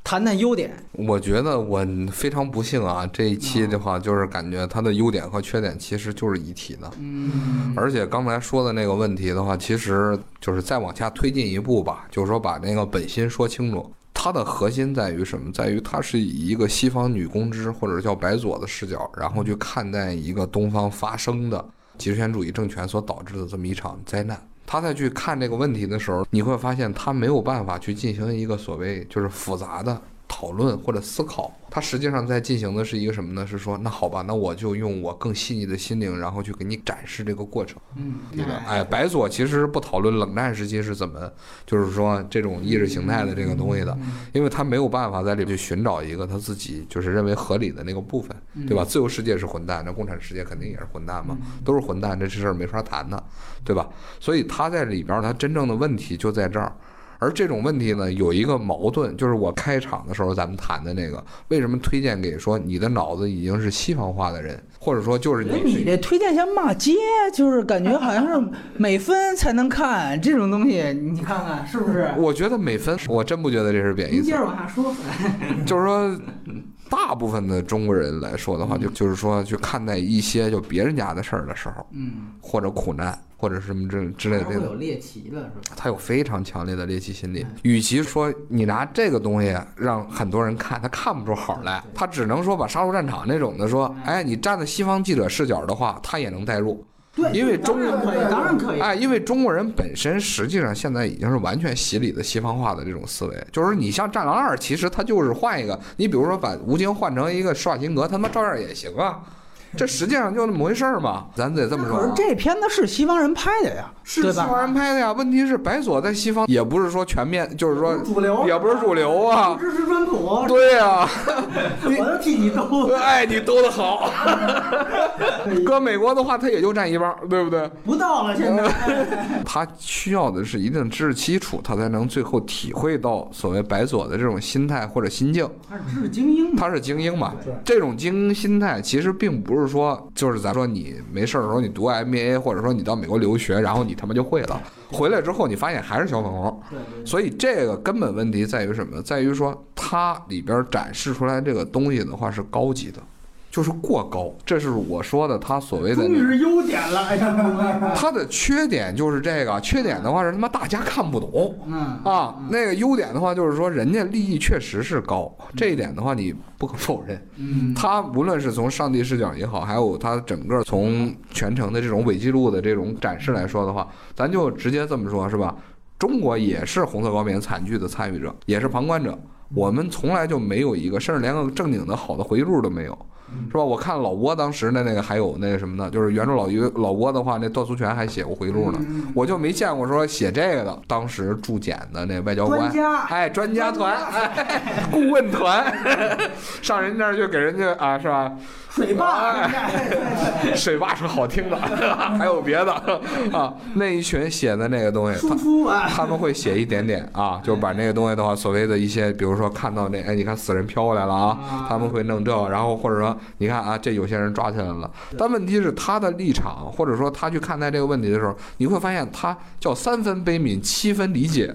谈谈优点，我觉得我非常不幸啊，这一期的话就是感觉它的优点和缺点其实就是一体的，嗯，而且刚才说的那个问题的话，其实就是再往下推进一步吧，就是说把那个本心说清楚，它的核心在于什么？在于它是以一个西方女公知或者叫白左的视角，然后去看待一个东方发生的极权主义政权所导致的这么一场灾难。他再去看这个问题的时候，你会发现他没有办法去进行一个所谓就是复杂的讨论或者思考。他实际上在进行的是一个什么呢？是说，那好吧，那我就用我更细腻的心灵，然后去给你展示这个过程。嗯，对的。哎，白左其实不讨论冷战时期是怎么，就是说这种意识形态的这个东西的，因为他没有办法在里面去寻找一个他自己就是认为合理的那个部分，对吧？自由世界是混蛋，那共产世界肯定也是混蛋嘛，都是混蛋，这事儿没法谈的，对吧？所以他在里边，他真正的问题就在这儿。而这种问题呢，有一个矛盾，就是我开场的时候咱们谈的那个，为什么推荐给说你的脑子已经是西方化的人，或者说就是你你这推荐像骂街，就是感觉好像是美分才能看这种东西，你看看是不是？我觉得美分，我真不觉得这是贬义词。您接着往下说。就是说，大部分的中国人来说的话，就就是说去看待一些就别人家的事儿的时候，嗯，或者苦难。或者什么之之类的，他有猎奇了，是吧？他有非常强烈的猎奇心理。与其说你拿这个东西让很多人看，他看不出好来，他只能说把杀戮战场那种的说，哎，你站在西方记者视角的话，他也能代入。对，因为中人可以，当然可以。哎，因为中国人本身实际上现在已经是完全洗礼的西方化的这种思维，就是你像《战狼二》，其实它就是换一个，你比如说把吴京换成一个施瓦辛格，他妈照样也行啊。这实际上就那么回事儿嘛，咱得这么说啊。可是这片子是西方人拍的呀，是西方人拍的呀，问题是白左在西方也不是说全面，就是说主流也不是主流啊。支持川普，对呀、我就替你兜。哎，你兜的好。搁美国的话，他也就占一半儿，对不对？不到了，现在。他需要的是一定知识基础，他才能最后体会到所谓白左的这种心态或者心境。他是知识精英嘛，他是精英嘛？这种精英心态其实并不是说，就是咱说你没事儿的时候你读 MBA，或者说你到美国留学，然后你他妈就会了，回来之后你发现还是小粉红。所以这个根本问题在于什么？在于说它里边展示出来这个东西的话是高级的，就是过高。这是我说的，他所谓的。终于是优点了，哎呀，他的缺点就是这个，缺点的话是他妈大家看不懂嗯啊。那个优点的话就是说人家利益确实是高，这一点的话你不可否认。嗯，他无论是从上帝视角也好，还有他整个从全程的这种伪记录的这种展示来说的话，咱就直接这么说，是吧？中国也是红色高棉惨剧的参与者，也是旁观者。我们从来就没有一个，甚至连个正经的好的回忆录都没有，是吧？我看老挝当时的那个还有那个什么呢？就是原著老于老挝的话，那段苏权还写过回忆录呢，我就没见过说写这个的。当时驻柬的那外交官哎，专家团，哎，顾问团，上人那儿就给人家啊，是吧？水坝，哎 水坝是好听的，还有别的啊。那一群写的那个东西，他们会写一点点啊，就把那个东西的话，所谓的一些，比如说看到那，哎，你看死人飘过来了啊，他们会弄这，然后或者说你看啊，这有些人抓起来了。但问题是他的立场，或者说他去看待这个问题的时候，你会发现他叫三分悲悯，七分理解。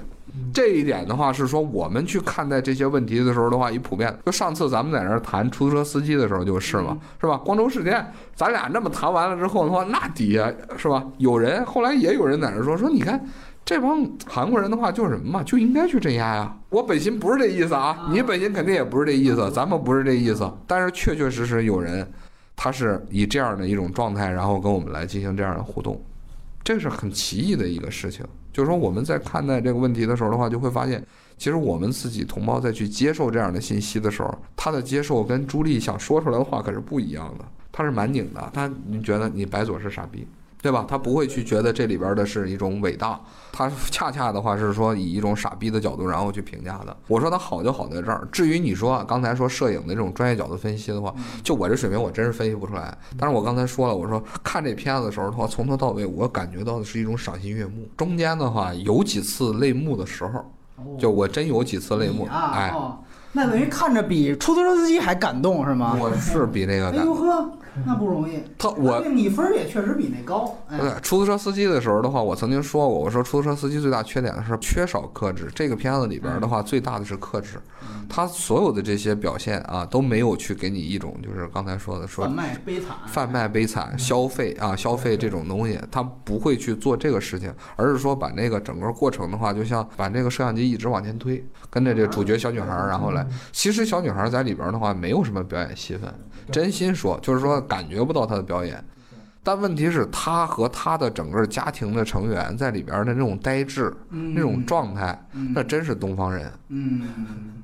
这一点的话是说，我们去看待这些问题的时候的话，一普遍。就上次咱们在那儿谈出租车司机的时候就是嘛，是吧？光州事件，咱俩那么谈完了之后的话，那底下是吧？有人后来也有人在那儿说说，你看这帮韩国人的话就是什么嘛，就应该去镇压呀。我本心不是这意思啊，你本心肯定也不是这意思，咱们不是这意思。但是确确实实有人，他是以这样的一种状态，然后跟我们来进行这样的互动。这是很奇异的一个事情，就是说我们在看待这个问题的时候的话，就会发现，其实我们自己同胞在去接受这样的信息的时候，他的接受跟朱莉想说出来的话可是不一样的，他是蛮拧的，他你觉得你白左是傻逼，对吧？他不会去觉得这里边的是一种伟大，他恰恰的话是说以一种傻逼的角度然后去评价的。我说他好就好在这儿，至于你说刚才说摄影的这种专业角度分析的话，就我这水平我真是分析不出来。但是我刚才说了，我说看这片子的时候的话，从头到尾我感觉到的是一种赏心悦目，中间的话有几次泪目的时候，就我真有几次泪目，啊，哎，哦，那等于看着比出租车司机还感动是吗？我是比那个感哎呦呵，那不容易。他我你分儿也确实比那高。哎对，出租车司机的时候的话，我曾经说过，我说出租车司机最大缺点是缺少克制。这个片子里边的话，最大的是克制，他所有的这些表现啊，都没有去给你一种就是刚才说的说贩卖悲惨，贩卖悲惨、消费啊、消费这种东西，他不会去做这个事情，而是说把那个整个过程的话，就像把这个摄像机一直往前推，跟着这个主角小女孩儿，然后来。其实小女孩儿在里边的话，没有什么表演戏份，真心说，就是说感觉不到他的表演。但问题是，他和他的整个家庭的成员在里边的那种呆滞、那种状态，那真是东方人。嗯，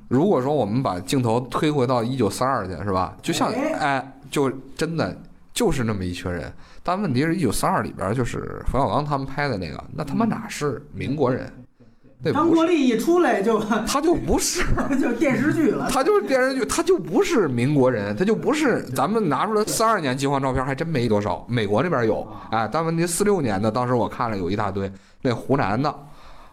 如果说我们把镜头推回到一九四二去，是吧？就像哎哎，就真的就是那么一群人。但问题是，一九四二里边就是冯小刚他们拍的那个，那他妈哪是民国人？那张，国立一出来就 他就不是，就电视剧了。他就是电视剧，他就不是民国人，他就不是。咱们拿出来四二年饥荒照片还真没多少，美国那边有，哎，但问题四六年的，当时我看了有一大堆，那湖南的，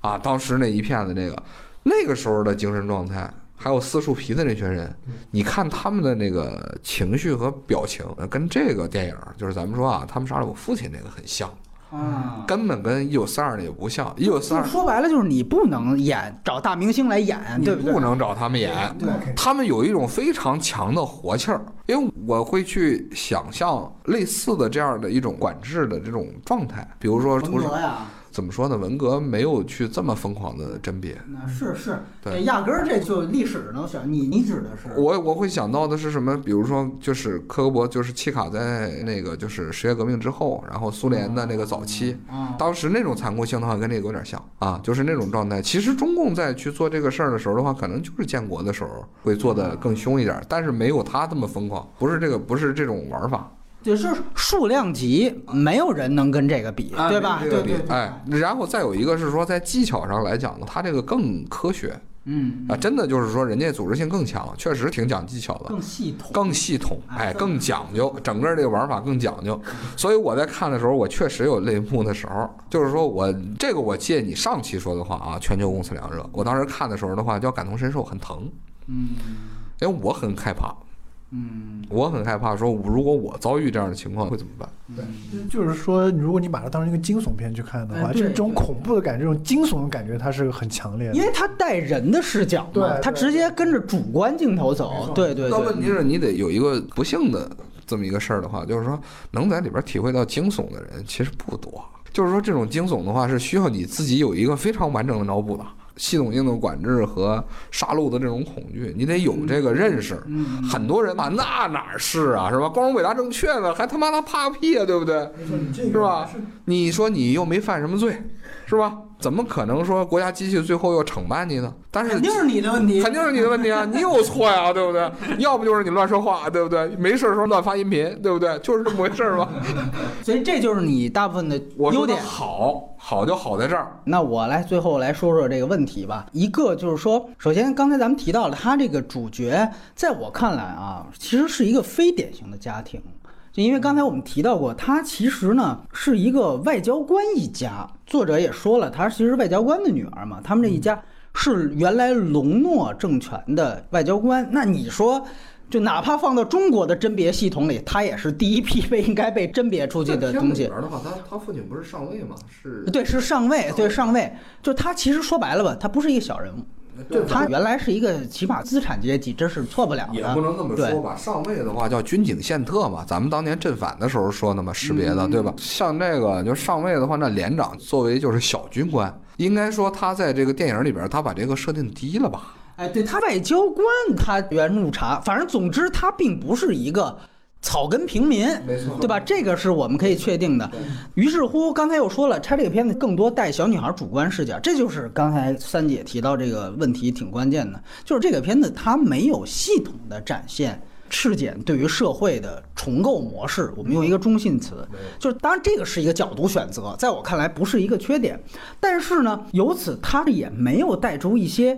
啊，当时那一片子那个，那个时候的精神状态。还有撕树皮的那群人，你看他们的那个情绪和表情，跟这个电影就是咱们说啊，他们杀了我父亲那个很像，啊，根本跟一九四二的也不像。一九四二说白了就是你不能演，找大明星来演，你对不对？不能找他们演，对他们有一种非常强的活气儿，因为我会去想象类似的这样的一种管制的这种状态，比如说文图革呀，怎么说呢？文革没有去这么疯狂的甄别。那是是，对压根儿这就历史能选。你你指的是我我会想到的是什么？比如说，就是科格勃，就是契卡在那个就是十月革命之后，然后苏联的那个早期，啊，当时那种残酷性的话，跟这个有点像啊，就是那种状态。其实中共在去做这个事儿的时候的话，可能就是建国的时候会做的更凶一点，但是没有他这么疯狂，不是这个，不是这种玩法就是数量级，没有人能跟这个比，啊对吧？对对对，比哎，然后再有一个是说，在技巧上来讲呢，它这个更科学嗯，啊，真的就是说，人家组织性更强，确实挺讲技巧的。更系统，更系统，哎哎，更讲究，整个这个玩法更讲究。所以我在看的时候，我确实有泪目的时候。就是说我这个，我借你上期说的话啊，全球公司凉热，我当时看的时候的话，叫感同身受，很疼，嗯因为我很害怕，嗯我很害怕说，如果我遭遇这样的情况会怎么办？对就是说，如果你把它当成一个惊悚片去看的话，这种恐怖的感觉，这种惊悚的感觉，它是很强烈的因。为它带人的视角嘛，对他直接跟着主观镜头走，对对对但问。题是你得有一个不幸的这么一个事儿的话，就是说能在里边体会到惊悚的人其实不多。就是说这种惊悚的话，是需要你自己有一个非常完整的脑补的。系统性的管制和杀戮的这种恐惧，你得有这个认识。嗯很多人嘛，那哪是啊，是吧？光荣伟大正确呢，还他妈的怕个屁啊，对不对？是吧？你说你又没犯什么罪，是吧？怎么可能说国家机器最后又惩办你呢？但是肯定是你的问题，肯定是你的问题啊，你有错呀，对不对？要不就是你乱说话，对不对？没事的时候乱发音频，对不对？就是这么回事儿吧。所以这就是你大部分的优点。好，好就好在这儿。那我来最后来说说这个问题吧。一个就是说，首先刚才咱们提到了他这个主角，在我看来啊，其实是一个非典型的家庭。就因为刚才我们提到过，他其实呢是一个外交官一家。作者也说了，他其实是外交官的女儿嘛。他们这一家是原来隆诺政权的外交官。那你说，就哪怕放到中国的甄别系统里，他也是第一批被应该被甄别出去的东西。的话，他他父亲不是上尉吗？是对，是上尉，对上尉，就他其实说白了吧，他不是一个小人物，对他原来是一个起码资产阶级，这是错不了的。也不能这么说吧，上尉的话叫军警宪特嘛，咱们当年镇反的时候说的嘛，识别的，对吧？像这个就上尉的话，那连长作为就是小军官，应该说他在这个电影里边，他把这个设定低了吧？哎，对他外交官，他原入查，反正总之他并不是一个草根平民，没错对吧？这个是我们可以确定的。于是乎，刚才又说了，拆这个片子更多带小女孩主观视角，这就是刚才三姐提到这个问题挺关键的，就是这个片子它没有系统的展现。赤检对于社会的重构模式，我们用一个中性词，就是当然这个是一个角度选择，在我看来不是一个缺点，但是呢，由此它也没有带出一些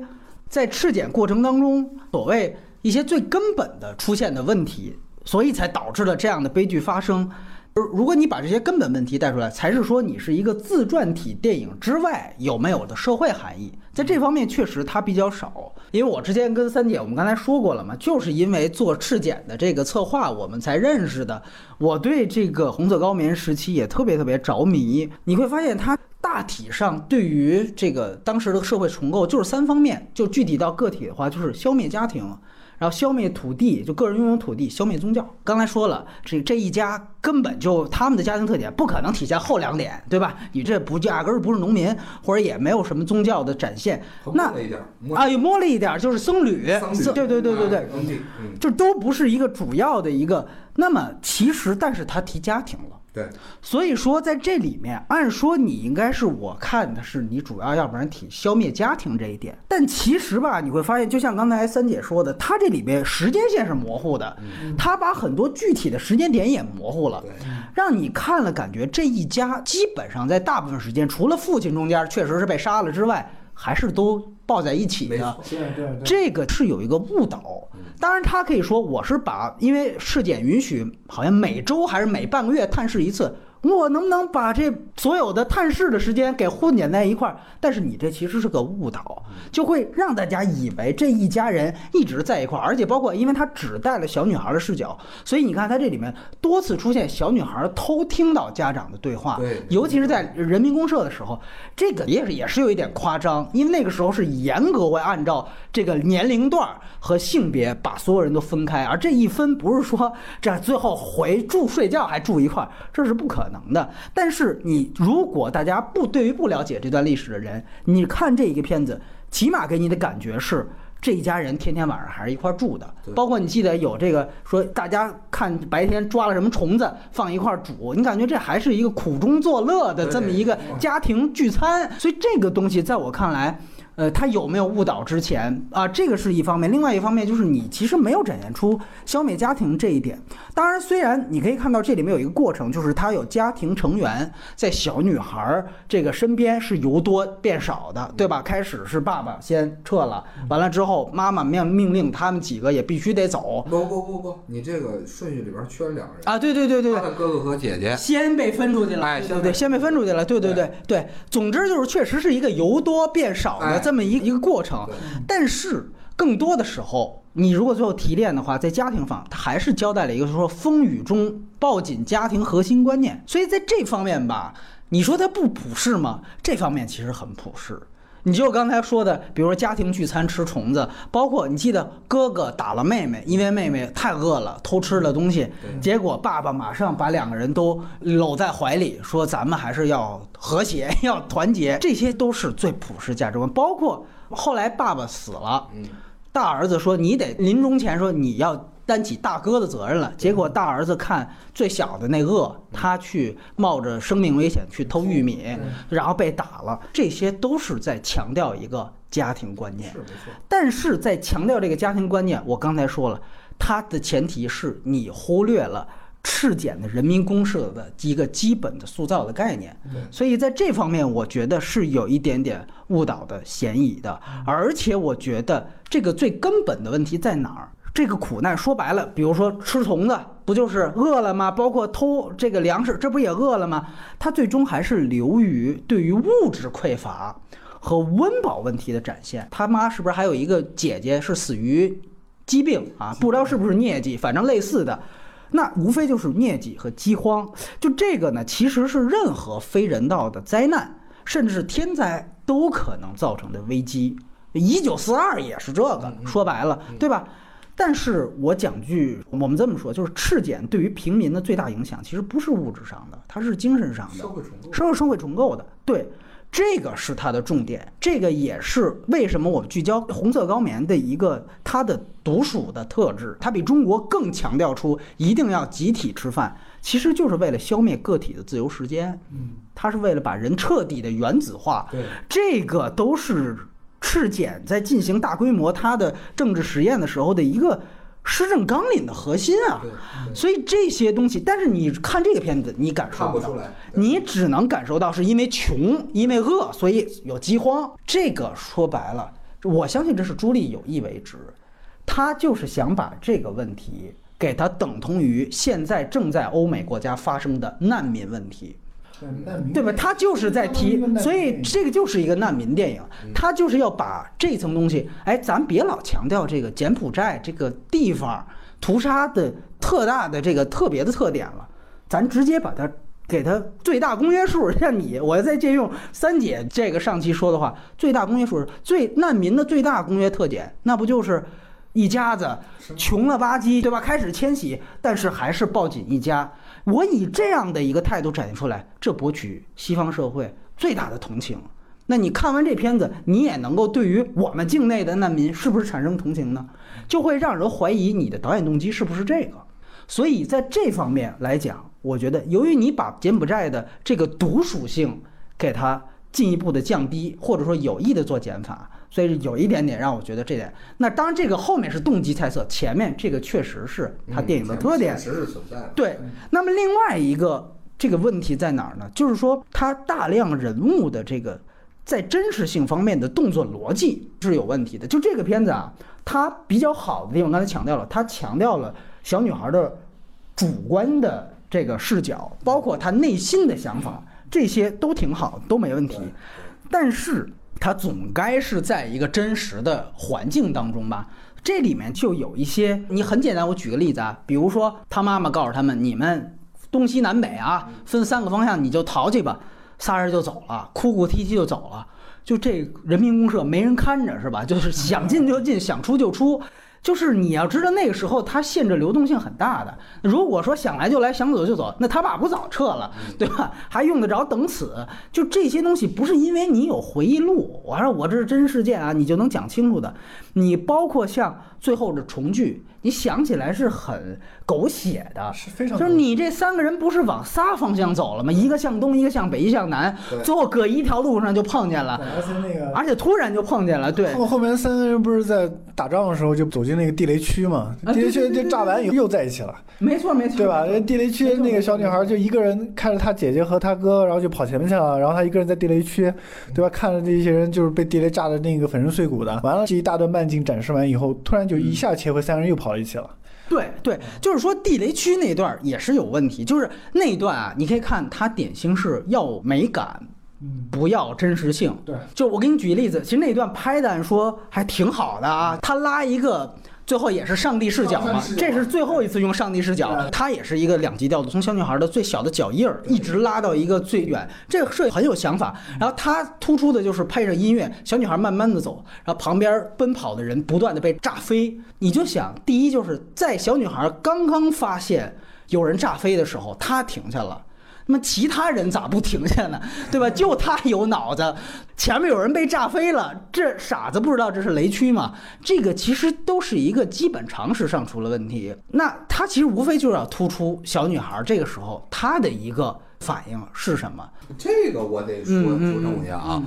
在赤检过程当中所谓一些最根本的出现的问题，所以才导致了这样的悲剧发生。而如果你把这些根本问题带出来，才是说你是一个自传体电影之外有没有的社会含义。在这方面确实它比较少，因为我之前跟三姐我们刚才说过了嘛，就是因为做赤检的这个策划，我们才认识的。我对这个红色高棉时期也特别特别着迷。你会发现它大体上对于这个当时的社会重构就是三方面，就具体到个体的话，就是消灭家庭。然后消灭土地，就个人拥有土地；消灭宗教。刚才说了，这这一家根本就他们的家庭特点不可能体现后两点，对吧？你这不压根儿不是农民，或者也没有什么宗教的展现。那啊，又摸了一点儿，就是僧侣，僧对对对对对，嗯，这都不是一个主要的一个。那么其实，但是他提家庭了。对，所以说，在这里面，按说你应该是我看的是你主要，要不然挺消灭家庭这一点。但其实吧，你会发现，就像刚才三姐说的，它这里面时间线是模糊的，它把很多具体的时间点也模糊了，让你看了感觉这一家基本上在大部分时间，除了父亲中间确实是被杀了之外，还是都抱在一起的。对对对，这个是有一个误导。当然，他可以说我是把，因为尸检允许好像每周还是每半个月探视一次，我能不能把这所有的探视的时间给混剪在一块儿？但是你这其实是个误导，就会让大家以为这一家人一直在一块儿，而且包括因为他只带了小女孩的视角，所以你看他这里面多次出现小女孩偷听到家长的对话，对尤其是在人民公社的时候，这个也是也是有一点夸张，因为那个时候是严格会按照这个年龄段儿和性别把所有人都分开，而这一分不是说这最后回住睡觉还住一块儿，这是不可能的。但是你如果大家不对于不了解这段历史的人，你看这一个片子，起码给你的感觉是。这一家人天天晚上还是一块儿住的，包括你记得有这个说大家看白天抓了什么虫子放一块儿煮，你感觉这还是一个苦中作乐的这么一个家庭聚餐，所以这个东西在我看来呃，他有没有误导之前啊？这个是一方面，另外一方面就是你其实没有展现出消灭家庭这一点。当然，虽然你可以看到这里面有一个过程，就是他有家庭成员在小女孩儿这个身边是由多变少的，对吧？开始是爸爸先撤了，完了之后妈妈命命令他们几个也必须得走不不不不，你这个顺序里边缺了两个人，啊！对对对对对，他的哥哥和姐姐。先被分出去了，哎对对对，先被分出去了，对对对对。总之就是，确实是一个由多变少的哎这么一一个过程。但是更多的时候，你如果最后提炼的话，在家庭方，他还是交代了一个说风雨中抱紧家庭核心观念。所以在这方面吧，你说他不普世吗？这方面其实很普世。你就刚才说的，比如说家庭聚餐吃虫子，包括你记得哥哥打了妹妹，因为妹妹太饿了，偷吃了东西，结果爸爸马上把两个人都搂在怀里，说咱们还是要和谐，要团结，这些都是最普世价值观。包括后来爸爸死了，嗯，大儿子说你得临终前说你要担起大哥的责任了，结果大儿子看最小的那个，他去冒着生命危险去偷玉米，然后被打了，这些都是在强调一个家庭观念是。没错。但是在强调这个家庭观念，我刚才说了，它的前提是你忽略了赤简的人民公社的一个基本的塑造的概念，所以在这方面，我觉得是有一点点误导的嫌疑的。而且我觉得这个最根本的问题在哪儿？这个苦难说白了，比如说吃虫子，不就是饿了吗？包括偷这个粮食，这不也饿了吗？它最终还是流于对于物质匮乏和温饱问题的展现。他妈是不是还有一个姐姐是死于疾病啊？不知道是不是疟疾，反正类似的。那无非就是疟疾和饥荒，就这个呢，其实是任何非人道的灾难，甚至是天灾都可能造成的危机。一九四二也是这个，说白了，对吧？但是我讲句，我们这么说，就是赤柬对于平民的最大影响，其实不是物质上的，它是精神上的。社会重构。社会社会重构的，对，这个是它的重点，这个也是为什么我们聚焦红色高棉的一个它的独属的特质，它比中国更强调出一定要集体吃饭，其实就是为了消灭个体的自由时间，嗯，它是为了把人彻底的原子化，对，这个都是赤柬在进行大规模它的政治实验的时候的一个施政纲领的核心啊。所以这些东西，但是你看这个片子，你感受不到看不出。来。你只能感受到是因为穷，因为饿，所以有饥荒。这个说白了，我相信这是朱莉有意为之，他就是想把这个问题给它等同于现在正在欧美国家发生的难民问题。对吧？他就是在提，所以这个就是一个难民电影，他就是要把这层东西，哎，咱别老强调这个柬埔寨这个地方屠杀的特大的这个特别的特点了，咱直接把它给它最大公约数。像你，我再借用三姐这个上期说的话，最大公约数是最难民的最大公约特点，那不就是一家子穷了吧唧，对吧？开始迁徙，但是还是抱紧一家。我以这样的一个态度展现出来，这博取西方社会最大的同情。那你看完这片子，你也能够对于我们境内的难民是不是产生同情呢？就会让人怀疑你的导演动机是不是这个。所以在这方面来讲，我觉得由于你把柬埔寨的这个毒属性给它进一步的降低，或者说有意的做减法，所以有一点点让我觉得这点。那当然，这个后面是动机猜测，前面这个确实是他电影的特点。确实是存在的。对，那么另外一个这个问题在哪儿呢？就是说，他大量人物的这个在真实性方面的动作逻辑是有问题的。就这个片子啊，它比较好的地方，刚才强调了，它强调了小女孩的主观的这个视角，包括她内心的想法，这些都挺好，都没问题。但是他总该是在一个真实的环境当中吧？这里面就有一些，你很简单，我举个例子啊，比如说他妈妈告诉他们，你们东西南北啊，分三个方向，你就逃去吧，仨人就走了，哭哭啼啼就走了。就这人民公社没人看着是吧？就是想进就进，想出就出。就是你要知道，那个时候它限制流动性很大的。如果说想来就来，想走就走，那他爸不早撤了，对吧？还用得着等死？就这些东西，不是因为你有回忆录，我说我这是真事件啊，你就能讲清楚的。你包括像最后的重聚，你想起来是很狗血的。是非常就是你这三个人不是往仨方向走了吗？一个向东，一个向北，一向南，最后搁一条路上就碰见了，而且那个而且突然就碰见了。对，后后面三个人不是在打仗的时候就走进那个地雷区嘛？啊地雷区就炸完以后又在一起了，没错没错，对吧？地雷区那个小女孩就一个人看着她姐姐和她哥，然后就跑前面去了，然后她一个人在地雷区，对吧？看着这些人就是被地雷炸的那个粉身碎骨的。完了这一大段慢镜展示完以后，突然就一下切回三个人又跑到一起了。对对，就是说地雷区那段也是有问题，就是那一段啊，你可以看它典型是要美感，嗯，不要真实性。对，就我给你举例子，其实那段拍的说还挺好的啊，他拉一个。最后也是上帝视角嘛，这是最后一次用上帝视角，它也是一个两级调度，从小女孩的最小的脚印儿一直拉到一个最远，这个设计很有想法。然后它突出的就是配上音乐，小女孩慢慢的走，然后旁边奔跑的人不断的被炸飞。你就想，第一就是在小女孩刚刚发现有人炸飞的时候，她停下了。那么其他人咋不停下呢？对吧？就他有脑子，前面有人被炸飞了，这傻子不知道这是雷区吗？这个其实都是一个基本常识上出了问题。那他其实无非就是要突出小女孩这个时候她的一个反应是什么？这个我得说纠正一下啊，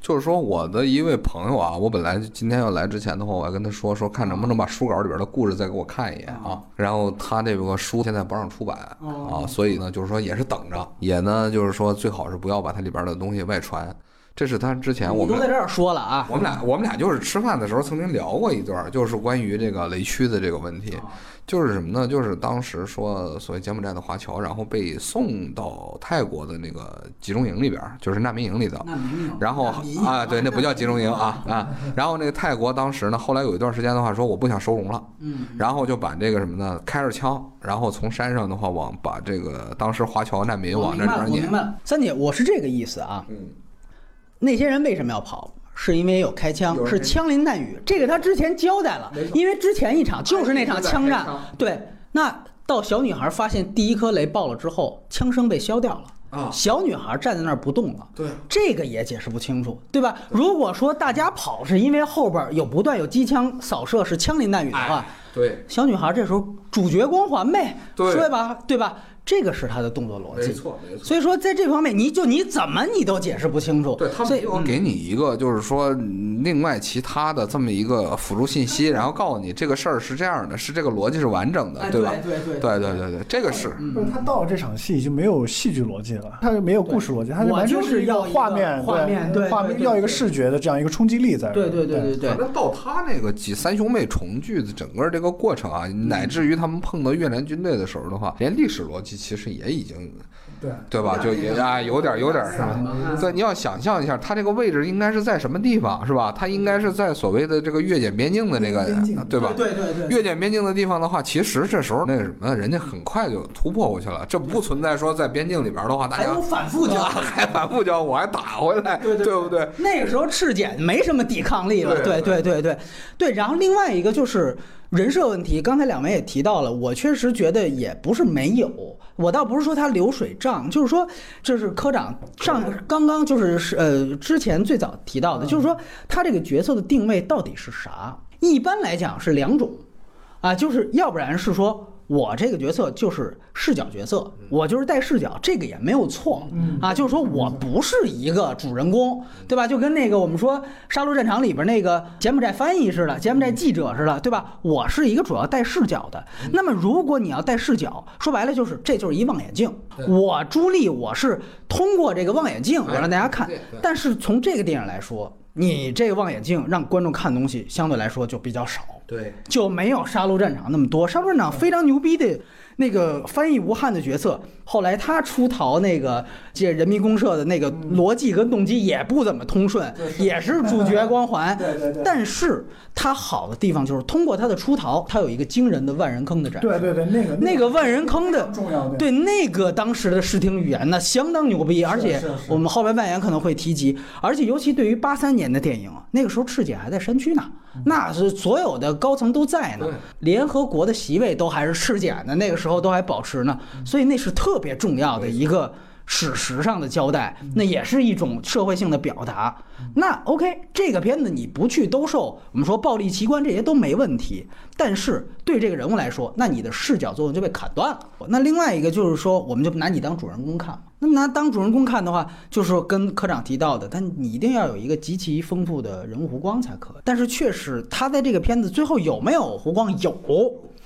就是说我的一位朋友啊，我本来今天要来之前的话，我还跟他说说看能不能把书稿里边的故事再给我看一眼啊。然后他这个书现在不让出版啊，所以呢，就是说也是等着，也呢就是说最好是不要把它里边的东西外传。这是他之前我们都在这儿说了啊，我们俩我们俩就是吃饭的时候曾经聊过一段，就是关于这个雷区的这个问题，就是什么呢？就是当时说所谓柬埔寨的华侨，然后被送到泰国的那个集中营里边儿，就是难民营里头。那明明然后啊，对，那不叫集中营啊啊。然后那个泰国当时呢，后来有一段时间的话，说我不想收容了，嗯，然后就把这个什么呢，开着枪，然后从山上的话往把这个当时华侨难民往那里边撵。我明白了。三姐，我是这个意思啊。嗯，那些人为什么要跑？是因为有开枪是枪林弹雨。这个他之前交代了，因为之前一场就是那场枪战。对，那到小女孩发现第一颗雷爆了之后，枪声被消掉了。啊小女孩站在那儿不动了。对，这个也解释不清楚，对吧？如果说大家跑是因为后边有不断有机枪扫射，是枪林弹雨的话，对，小女孩这时候主角光环呗，对吧，对吧？这个是他的动作逻辑。错没错。所以说，在这方面，你就你怎么你都解释不清楚。对他所以没有给你一个，就是说嗯另外其他的这么一个辅助信息，然后告诉你这个事儿是这样的，是这个逻辑是完整的，哎对吧？对对对对对对，这个是。不是他到了这场戏就没有戏剧逻辑了，他就没有故事逻辑，他就完全是一要画面，画面对画面要一个视觉的这样一个冲击力在。对对对对对反，正到他那个几三兄妹重聚的整个这个过程啊，乃至于他们碰到越南军队的时候的话，连历史逻辑其实也已经对对吧？就也啊有点有点是吧？对，你要想象一下，他这个位置应该是在什么地方是吧？他应该是在所谓的这个越检边境的那个对吧？对对对，越检边境的地方的话，其实这时候那个什么，人家很快就突破过去了，这不存在说在边境里边的话，大家还有反复交啊还反复交，我还打回来，对对不对？那个时候赤检没什么抵抗力了，对对对对对对。然后另外一个就是人设问题，刚才两位也提到了，我确实觉得也不是没有，我倒不是说他流水账，就是说这是科长上刚刚就是是呃之前最早提到的，就是说他这个角色的定位到底是啥？一般来讲是两种，啊，就是要不然是说。我这个角色就是视角角色，我就是带视角，这个也没有错啊。就是说我不是一个主人公，对吧？就跟那个我们说《杀戮战场》里边那个柬埔寨翻译似的，柬埔寨记者似的，对吧？我是一个主要带视角的。那么如果你要带视角，说白了就是这就是一望远镜。我朱莉，我是通过这个望远镜，我让大家看。但是从这个电影来说，你这个望远镜让观众看东西相对来说就比较少。对，就没有《杀戮战场》那么多。《杀戮战场》非常牛逼的那个翻译吴汉的角色，后来他出逃那个这人民公社的那个逻辑跟动机也不怎么通顺，也是主角光环。对对对但是他好的地方就是通过他的出逃，他有一个惊人的万人坑的展示。对对对，那个那个万人坑的重要的对那个当时的视听语言呢，相当牛逼，而且我们后边外延可能会提及，而且尤其对于八三年的电影，那个时候赤姐还在山区呢，那是所有的高层都在呢，联合国的席位都还是赤柬的，那个时候都还保持呢，所以那是特别重要的一个。史实上的交代，那也是一种社会性的表达。那 OK，这个片子你不去兜售，我们说暴力奇观这些都没问题。但是对这个人物来说，那你的视角作用就被砍断了。那另外一个就是说，我们就拿你当主人公看嘛。那拿当主人公看的话，就是跟科长提到的，但你一定要有一个极其丰富的人物弧光才可以。但是确实，他在这个片子最后有没有弧光？有，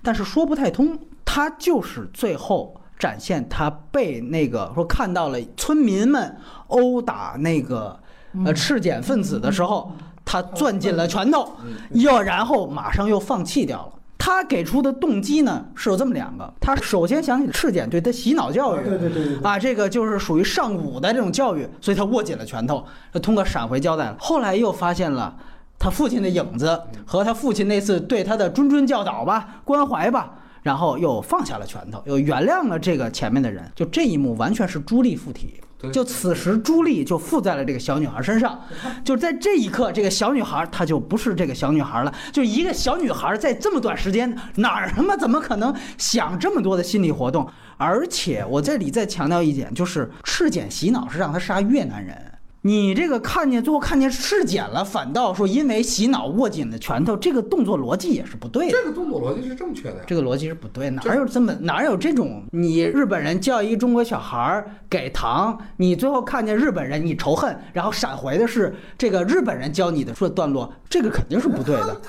但是说不太通。他就是最后。展现他被那个说看到了村民们殴打那个呃赤检分子的时候，他攥紧了拳头，又然后马上又放弃掉了。他给出的动机呢是有这么两个，他首先想起赤检对他洗脑教育，对对对啊，这个就是属于上古的这种教育，所以他握紧了拳头，通过闪回交代了。后来又发现了他父亲的影子和他父亲那次对他的谆谆教导吧、关怀吧。然后又放下了拳头，又原谅了这个前面的人，就这一幕完全是朱莉附体。就此时朱莉就附在了这个小女孩身上，就在这一刻，这个小女孩她就不是这个小女孩了。就一个小女孩在这么短时间哪儿他妈怎么可能想这么多的心理活动？而且我这里再强调一点，就是赤检洗脑是让他杀越南人。你这个看见最后看见尸检了，反倒说因为洗脑握紧了拳头，这个动作逻辑也是不对的。这个动作逻辑是正确的呀。这个逻辑是不对，哪有这么哪有这种？你日本人教一中国小孩儿给糖，你最后看见日本人你仇恨，然后闪回的是这个日本人教你的说段落，这个肯定是不对的。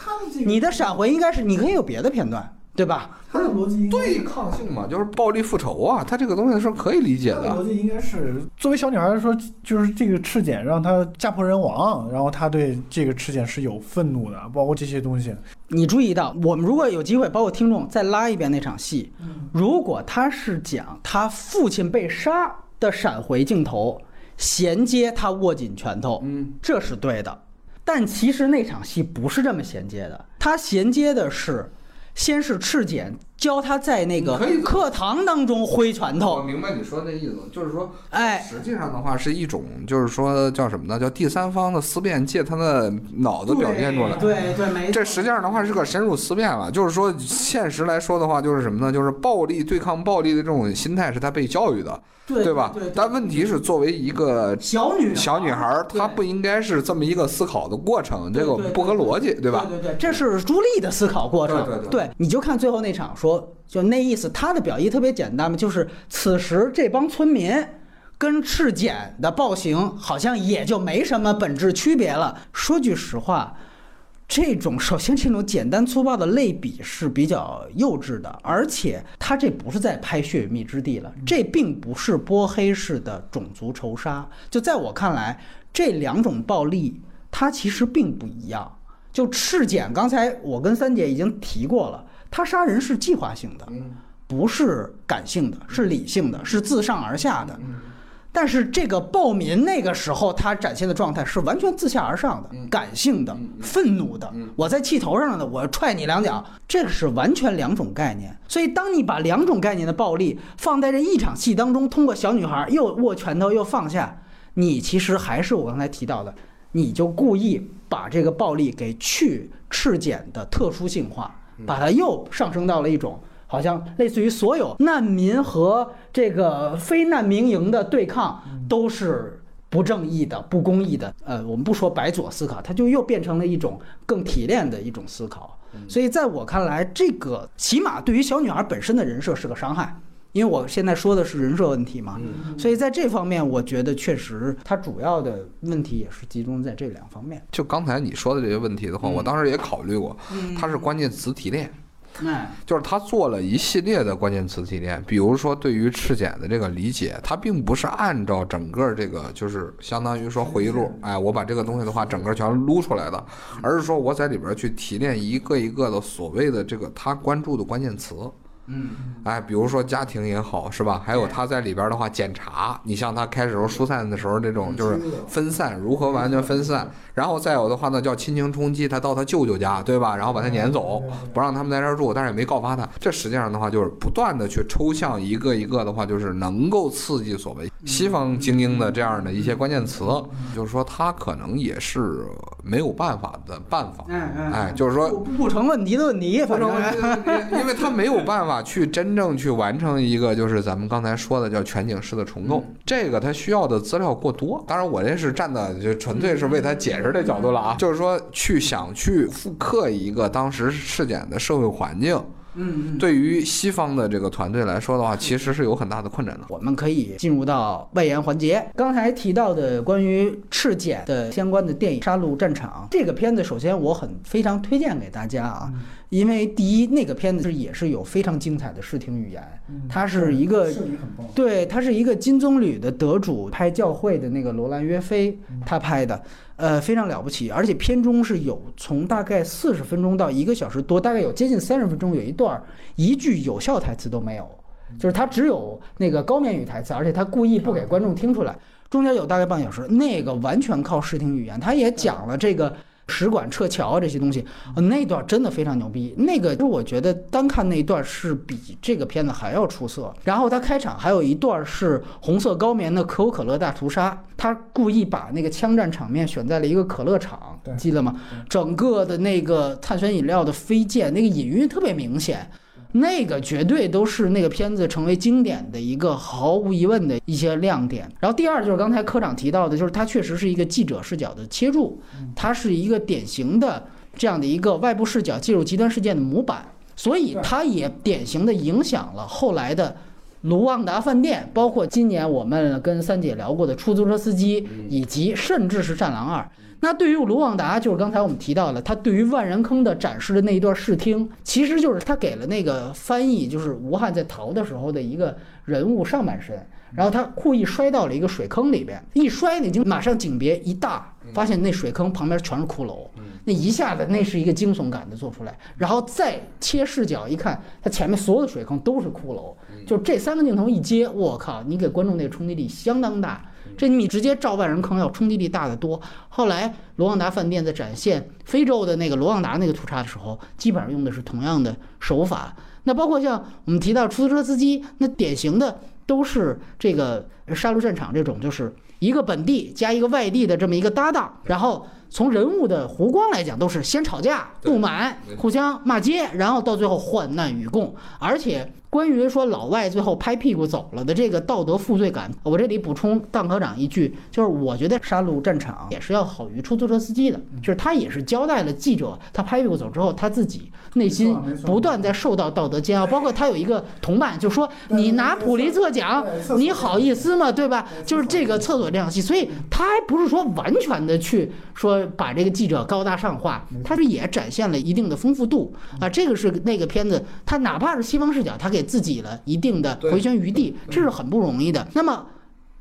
你的闪回应该是你可以有别的片段。对吧？他的逻辑对抗性嘛，就是暴力复仇啊，他这个东西是可以理解的。逻辑应该是作为小女孩来说，就是这个赤检让她家破人亡，然后她对这个赤检是有愤怒的，包括这些东西。你注意到，我们如果有机会，包括听众再拉一遍那场戏，如果他是讲他父亲被杀的闪回镜头，衔接他握紧拳头，嗯，这是对的。但其实那场戏不是这么衔接的，他衔接的是。先是赤碱教他在那个课堂当中挥拳头。我明白你说那意思，就是说，哎，实际上的话是一种，就是说叫什么呢？叫第三方的思辨，借他的脑子表现出来。对对，没错这实际上的话是个深入思辨了。就是说，现实来说的话，就是什么呢？就是暴力对抗暴力的这种心态是他被教育的。对吧？但问题是，作为一个小女小女孩，她不应该是这么一个思考的过程，这个不合逻辑，对吧？对对，这是朱莉的思考过程。对对对，你就看最后那场，说就那意思，他的表意特别简单嘛，就是此时这帮村民跟赤简的暴行好像也就没什么本质区别了。说句实话。这种首先，这种简单粗暴的类比是比较幼稚的，而且他这不是在拍《血与蜜之地》了，这并不是波黑式的种族仇杀。就在我看来，这两种暴力它其实并不一样。就赤简，刚才我跟三姐已经提过了，他杀人是计划性的，不是感性的，是理性的，是自上而下的。但是这个暴民那个时候他展现的状态是完全自下而上的、感性的、愤怒的。我在气头上呢，我踹你两脚，这个是完全两种概念。所以当你把两种概念的暴力放在这一场戏当中，通过小女孩又握拳头又放下，你其实还是我刚才提到的，你就故意把这个暴力给去赤简的特殊性化，把它又上升到了一种。好像类似于所有难民和这个非难民营的对抗都是不正义的、不公义的。呃，我们不说白左思考，它就又变成了一种更提炼的一种思考。所以在我看来，这个起码对于小女孩本身的人设是个伤害，因为我现在说的是人设问题嘛。所以在这方面，我觉得确实它主要的问题也是集中在这两方面。就刚才你说的这些问题的话，我当时也考虑过，它是关键词提炼。哎，就是他做了一系列的关键词提炼，比如说对于赤检的这个理解，他并不是按照整个这个就是相当于说回忆录，哎，我把这个东西的话整个全撸出来的，而是说我在里边去提炼一个一个的所谓的这个他关注的关键词。嗯，哎，比如说家庭也好，是吧？还有他在里边的话检查，你像他开始时候疏散的时候这种就是分散，如何完全分散？然后再有的话呢，叫亲情冲击，他到他舅舅家，对吧？然后把他撵走，不让他们在这儿住，但是也没告发他。这实际上的话就是不断的去抽象一个一个的话，就是能够刺激所谓西方精英的这样的一些关键词，就是说他可能也是没有办法的办法。哎，就是说不不成问题的问题，反正因为他没有办法去真正去完成一个就是咱们刚才说的叫全景式的重构，这个他需要的资料过多。当然，我这是站的就纯粹是为他解释的角度了啊，就是说去想去复刻一个当时事件的社会环境。嗯，对于西方的这个团队来说的话，其实是有很大的困难的。我们可以进入到外延环节。刚才提到的关于赤柬的相关的电影《杀戮战场》这个片子，首先我很非常推荐给大家啊，因为第一，那个片子是也是有非常精彩的视听语言，它是一个。对，它是一个金棕榈的得主，拍教会的那个罗兰约菲，他拍的，呃，非常了不起。而且片中是有从大概四十分钟到一个小时多，大概有接近三十分钟，有一段儿一句有效台词都没有，就是他只有那个高棉语台词，而且他故意不给观众听出来。中间有大概半小时，那个完全靠视听语言，他也讲了这个。使馆撤侨这些东西，呃，那段真的非常牛逼。那个，就我觉得单看那一段是比这个片子还要出色。然后他开场还有一段是红色高棉的可口可乐大屠杀，他故意把那个枪战场面选在了一个可乐厂，记得吗？整个的那个碳酸饮料的飞溅，那个隐喻特别明显。那个绝对都是那个片子成为经典的一个毫无疑问的一些亮点。然后第二就是刚才科长提到的，就是它确实是一个记者视角的切入，它是一个典型的这样的一个外部视角介入极端事件的模板，所以它也典型的影响了后来的。卢旺达饭店，包括今年我们跟三姐聊过的出租车司机，以及甚至是《战狼二》。那对于卢旺达，就是刚才我们提到了，他对于万人坑的展示的那一段视听，其实就是他给了那个翻译，就是吴汉在逃的时候的一个人物上半身，然后他故意摔到了一个水坑里边，一摔那就马上景别一大，发现那水坑旁边全是骷髅，那一下子那是一个惊悚感的做出来，然后再切视角一看，他前面所有的水坑都是骷髅，就这三个镜头一接，我靠，你给观众那个冲击力相当大。这你直接照万人坑要冲击力大得多。后来罗旺达饭店在展现非洲的那个罗旺达那个屠杀的时候，基本上用的是同样的手法。那包括像我们提到出租车司机，那典型的都是这个杀戮战场这种，就是一个本地加一个外地的这么一个搭档，然后从人物的弧光来讲，都是先吵架、不满、互相骂街，然后到最后患难与共，而且。关于说老外最后拍屁股走了的这个道德负罪感，我这里补充邓科长一句，就是我觉得杀戮战场也是要好于出租车司机的，就是他也是交代了记者，他拍屁股走之后，他自己内心不断在受到道德煎熬，包括他有一个同伴就说你拿普利策奖，你好意思吗？对吧？就是这个厕所这场戏，所以他还不是说完全的去说把这个记者高大上化，他是也展现了一定的丰富度啊，这个是那个片子，他哪怕是西方视角，他给自己了一定的回旋余地，这是很不容易的。那么，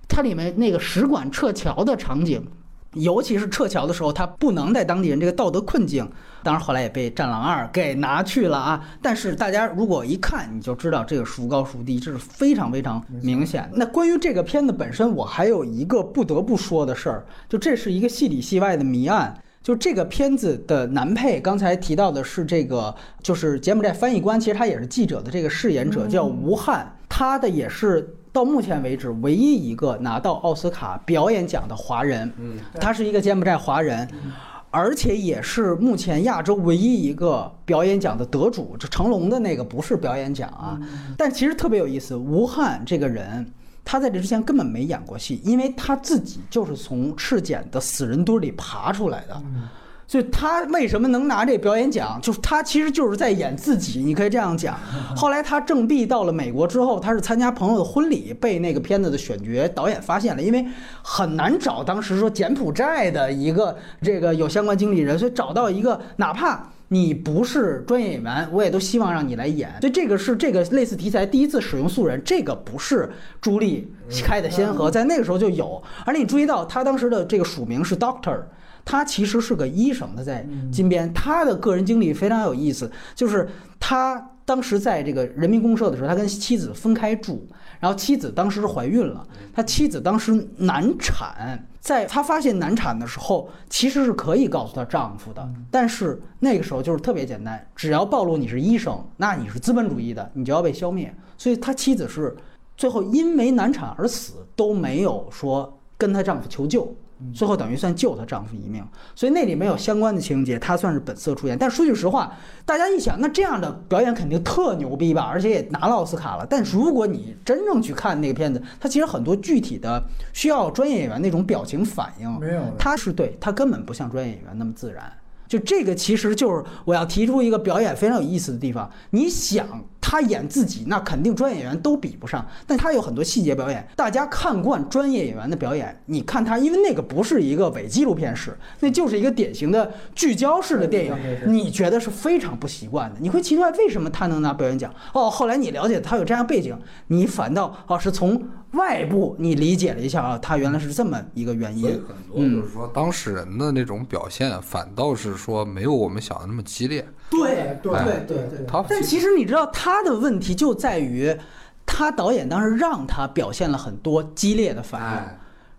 它里面那个使馆撤侨的场景，尤其是撤侨的时候，他不能在当地人这个道德困境，当然后来也被《战狼二》给拿去了啊。但是大家如果一看，你就知道这个孰高孰低，这是非常非常明显。那关于这个片子本身，我还有一个不得不说的事儿，就这是一个戏里戏外的谜案。就这个片子的男配，刚才提到的是这个，就是柬埔寨翻译官，其实他也是记者的这个饰演者，叫吴汉，他的也是到目前为止唯一一个拿到奥斯卡表演奖的华人，嗯，他是一个柬埔寨华人，而且也是目前亚洲唯一一个表演奖的得主。这成龙的那个不是表演奖啊，但其实特别有意思，吴汉这个人。他在这之前根本没演过戏，因为他自己就是从赤柬的死人堆里爬出来的，所以他为什么能拿这表演奖？就是他其实就是在演自己，你可以这样讲。后来他正毕到了美国之后，他是参加朋友的婚礼，被那个片子的选角导演发现了，因为很难找当时说柬埔寨的一个这个有相关经理人，所以找到一个哪怕。你不是专业演员，我也都希望让你来演。所以这个是这个类似题材第一次使用素人，这个不是朱莉开的先河，在那个时候就有。而且你注意到他当时的这个署名是 Doctor，他其实是个医生，他在金边，他的个人经历非常有意思，就是他当时在这个人民公社的时候，他跟妻子分开住，然后妻子当时是怀孕了，他妻子当时难产。在她发现难产的时候，其实是可以告诉她丈夫的，但是那个时候就是特别简单，只要暴露你是医生，那你是资本主义的，你就要被消灭。所以他妻子是最后因为难产而死，都没有说跟她丈夫求救。最后等于算救她丈夫一命，所以那里没有相关的情节，她算是本色出演。但说句实话，大家一想，那这样的表演肯定特牛逼吧？而且也拿了奥斯卡了。但如果你真正去看那个片子，它其实很多具体的需要专业演员那种表情反应，没有他是对他根本不像专业演员那么自然。就这个其实就是我要提出一个表演非常有意思的地方。你想他演自己，那肯定专业演员都比不上，但他有很多细节表演，大家看惯专业演员的表演，你看他，因为那个不是一个伪纪录片式，那就是一个典型的聚焦式的电影，你觉得是非常不习惯的。你会奇怪为什么他能拿表演奖？哦，后来你了解他有这样背景，你反倒哦是从外部你理解了一下啊，他原来是这么一个原因。很多就是说当事人的那种表现，反倒是说没有我们想的那么激烈。对对对对对他但其实你知道他的问题就在于，他导演当时让他表现了很多激烈的反应。哎，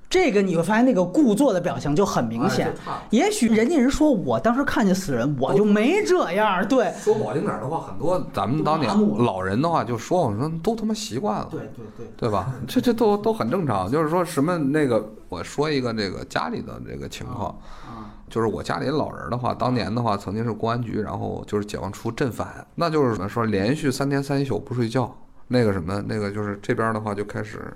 这个你会发现那个故作的表情就很明显。也许人家人说我当时看见死人，我就没这样。对说不好听点儿的话，很多咱们当年老人的话就说，我说都他妈习惯了。对对对，对吧？这这都都很正常。就是说什么那个，我说一个这个家里的这个情况，啊，就是我家里老人的话，当年的话曾经是公安局，然后就是解放初镇反，那就是怎么说，连续三天三宿不睡觉，那个什么，那个就是这边的话就开始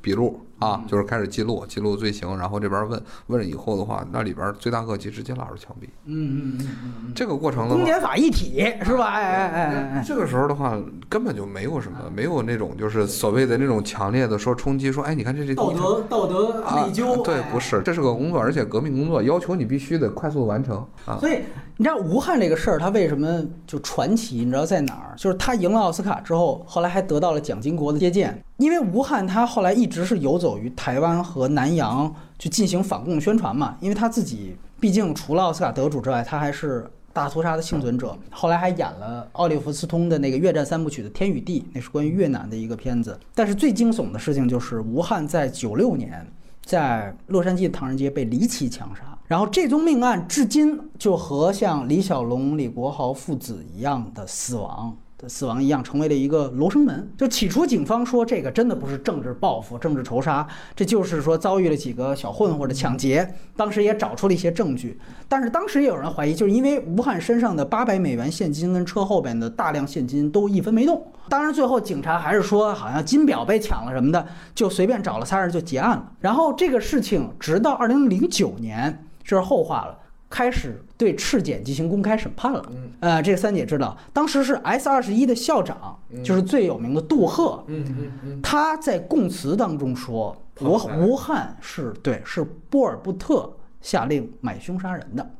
笔录啊，就是开始记录记录罪行，然后这边问问了以后的话，那里边罪大恶极，直接拉入枪毙。嗯嗯嗯这个过程的话。公检法一体是吧？哎哎哎这个时候的话，根本就没有什么，没有那种就是所谓的那种强烈的说冲击，说哎，你看这这道德道德啊内疚，对，哎不是，这是个工作，而且革命工作要求你必须得快速完成啊。所以你知道吴汉这个事儿，他为什么就传奇？你知道在哪儿？就是他赢了奥斯卡之后，后来还得到了蒋经国的接见。因为吴汉他后来一直是游走于台湾和南洋去进行反共宣传嘛，因为他自己毕竟除了奥斯卡得主之外，他还是。大屠杀的幸存者，后来还演了奥利弗斯通的那个越战三部曲的《天与地》，那是关于越南的一个片子。但是最惊悚的事情就是，吴汉在九六年在洛杉矶唐人街被离奇枪杀。然后这宗命案至今就和像李小龙、李国豪父子一样的死亡的死亡一样，成为了一个罗生门。就起初警方说这个真的不是政治报复、政治仇杀，这就是说遭遇了几个小混混的抢劫。当时也找出了一些证据，但是当时也有人怀疑，就是因为吴汉身上的八百美元现金跟车后边的大量现金都一分没动。当然最后警察还是说好像金表被抢了什么的，就随便找了仨人就结案了。然后这个事情直到二零零九年。这是后话了，开始对赤检进行公开审判了。嗯呃，这个三姐知道，当时是 S 二十一的校长，就是最有名的杜赫，嗯嗯嗯，他在供词当中说，吴吴汉是对是波尔布特下令买凶杀人的，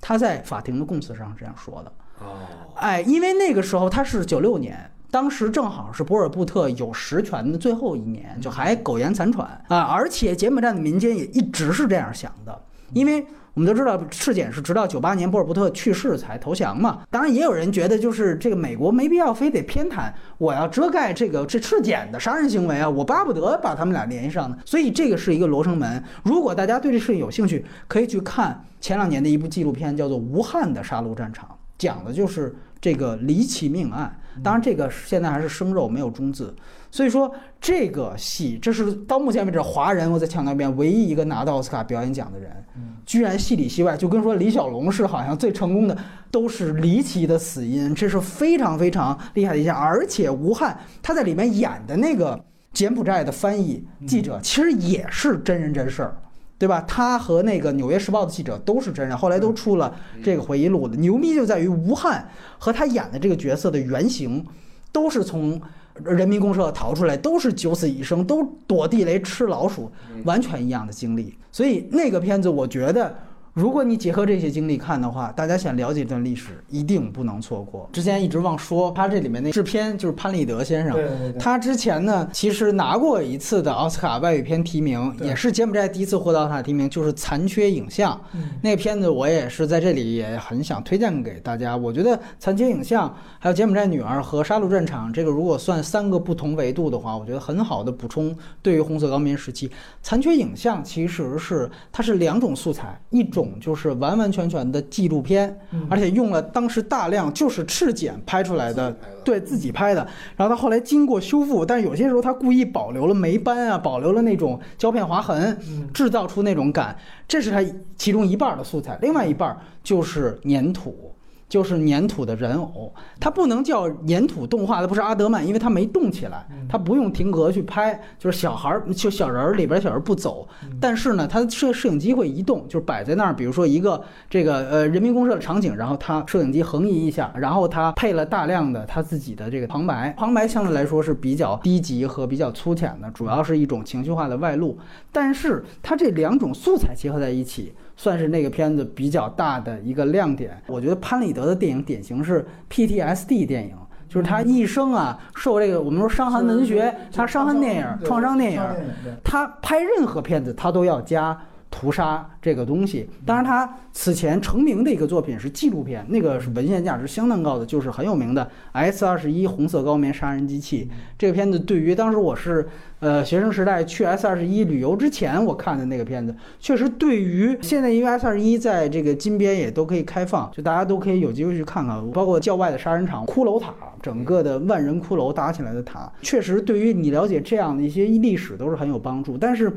他在法庭的供词上这样说的。哦，哎，因为那个时候他是九六年，当时正好是博尔布特有实权的最后一年，就还苟延残喘啊。而且柬埔寨的民间也一直是这样想的，因为我们都知道赤检是直到九八年波尔布特去世才投降嘛。当然，也有人觉得就是这个美国没必要非得偏袒，我要遮盖这个这赤检的杀人行为啊，我巴不得把他们俩联系上呢。所以这个是一个罗生门。如果大家对这事情有兴趣，可以去看前两年的一部纪录片，叫做《无汉的杀戮战场》。讲的就是这个离奇命案。当然，这个现在还是生肉，没有中字。所以说，这个戏这是到目前为止华人，我再强调一遍，唯一一个拿到奥斯卡表演奖的人，居然戏里戏外就跟说李小龙是好像最成功的，都是离奇的死因，这是非常非常厉害的一项。而且吴汉他在里面演的那个柬埔寨的翻译记者，其实也是真人真事儿。对吧？他和那个《纽约时报》的记者都是真人，后来都出了这个回忆录的。牛逼就在于吴汉和他演的这个角色的原型，都是从人民公社逃出来，都是九死一生，都躲地雷吃老鼠，完全一样的经历。所以那个片子，我觉得。如果你结合这些经历看的话，大家想了解这段历史，一定不能错过。之前一直忘说，他这里面那制片就是潘立德先生，对对对，他之前呢，其实拿过一次的奥斯卡外语片提名，也是柬埔寨第一次获得奥斯卡提名，就是《残缺影像》嗯那个片子，我也是在这里也很想推荐给大家。我觉得《残缺影像》还有《柬埔寨女儿》和《杀戮战场》，这个如果算三个不同维度的话，我觉得很好的补充对于红色高棉时期。《残缺影像》其实是它是两种素材，一种种就是完完全全的纪录片，嗯而且用了当时大量就是赤剪拍出来的，对自己拍的。然后他后来经过修复，但是有些时候他故意保留了霉斑啊，保留了那种胶片划痕，制造出那种感，这是他其中一半的素材，另外一半就是粘土。就是粘土的人偶，它不能叫粘土动画，它不是阿德曼，因为它没动起来，它不用停格去拍，就是小孩儿就小人儿里边小人儿不走，但是呢，它摄摄影机会移动，就是摆在那儿，比如说一个这个呃人民公社的场景，然后它摄影机横移一下，然后它配了大量的它自己的这个旁白，旁白相对来说是比较低级和比较粗浅的，主要是一种情绪化的外露，但是它这两种素材结合在一起。算是那个片子比较大的一个亮点。我觉得潘里德的电影典型是 PTSD 电影，就是他一生啊受这个我们说伤寒文学，他伤寒电影、创伤电影，他拍任何片子他都要加屠杀这个东西。当然，他此前成名的一个作品是纪录片，那个是文献价值相当高的，就是很有名的 S 二十一红色高棉杀人机器。这个片子对于当时我是呃学生时代去 S 二十一旅游之前我看的那个片子，确实对于现在因为 S 二十一在这个金边也都可以开放，就大家都可以有机会去看看，包括郊外的杀人场、骷髅塔，整个的万人骷髅搭起来的塔，确实对于你了解这样的一些历史都是很有帮助。但是。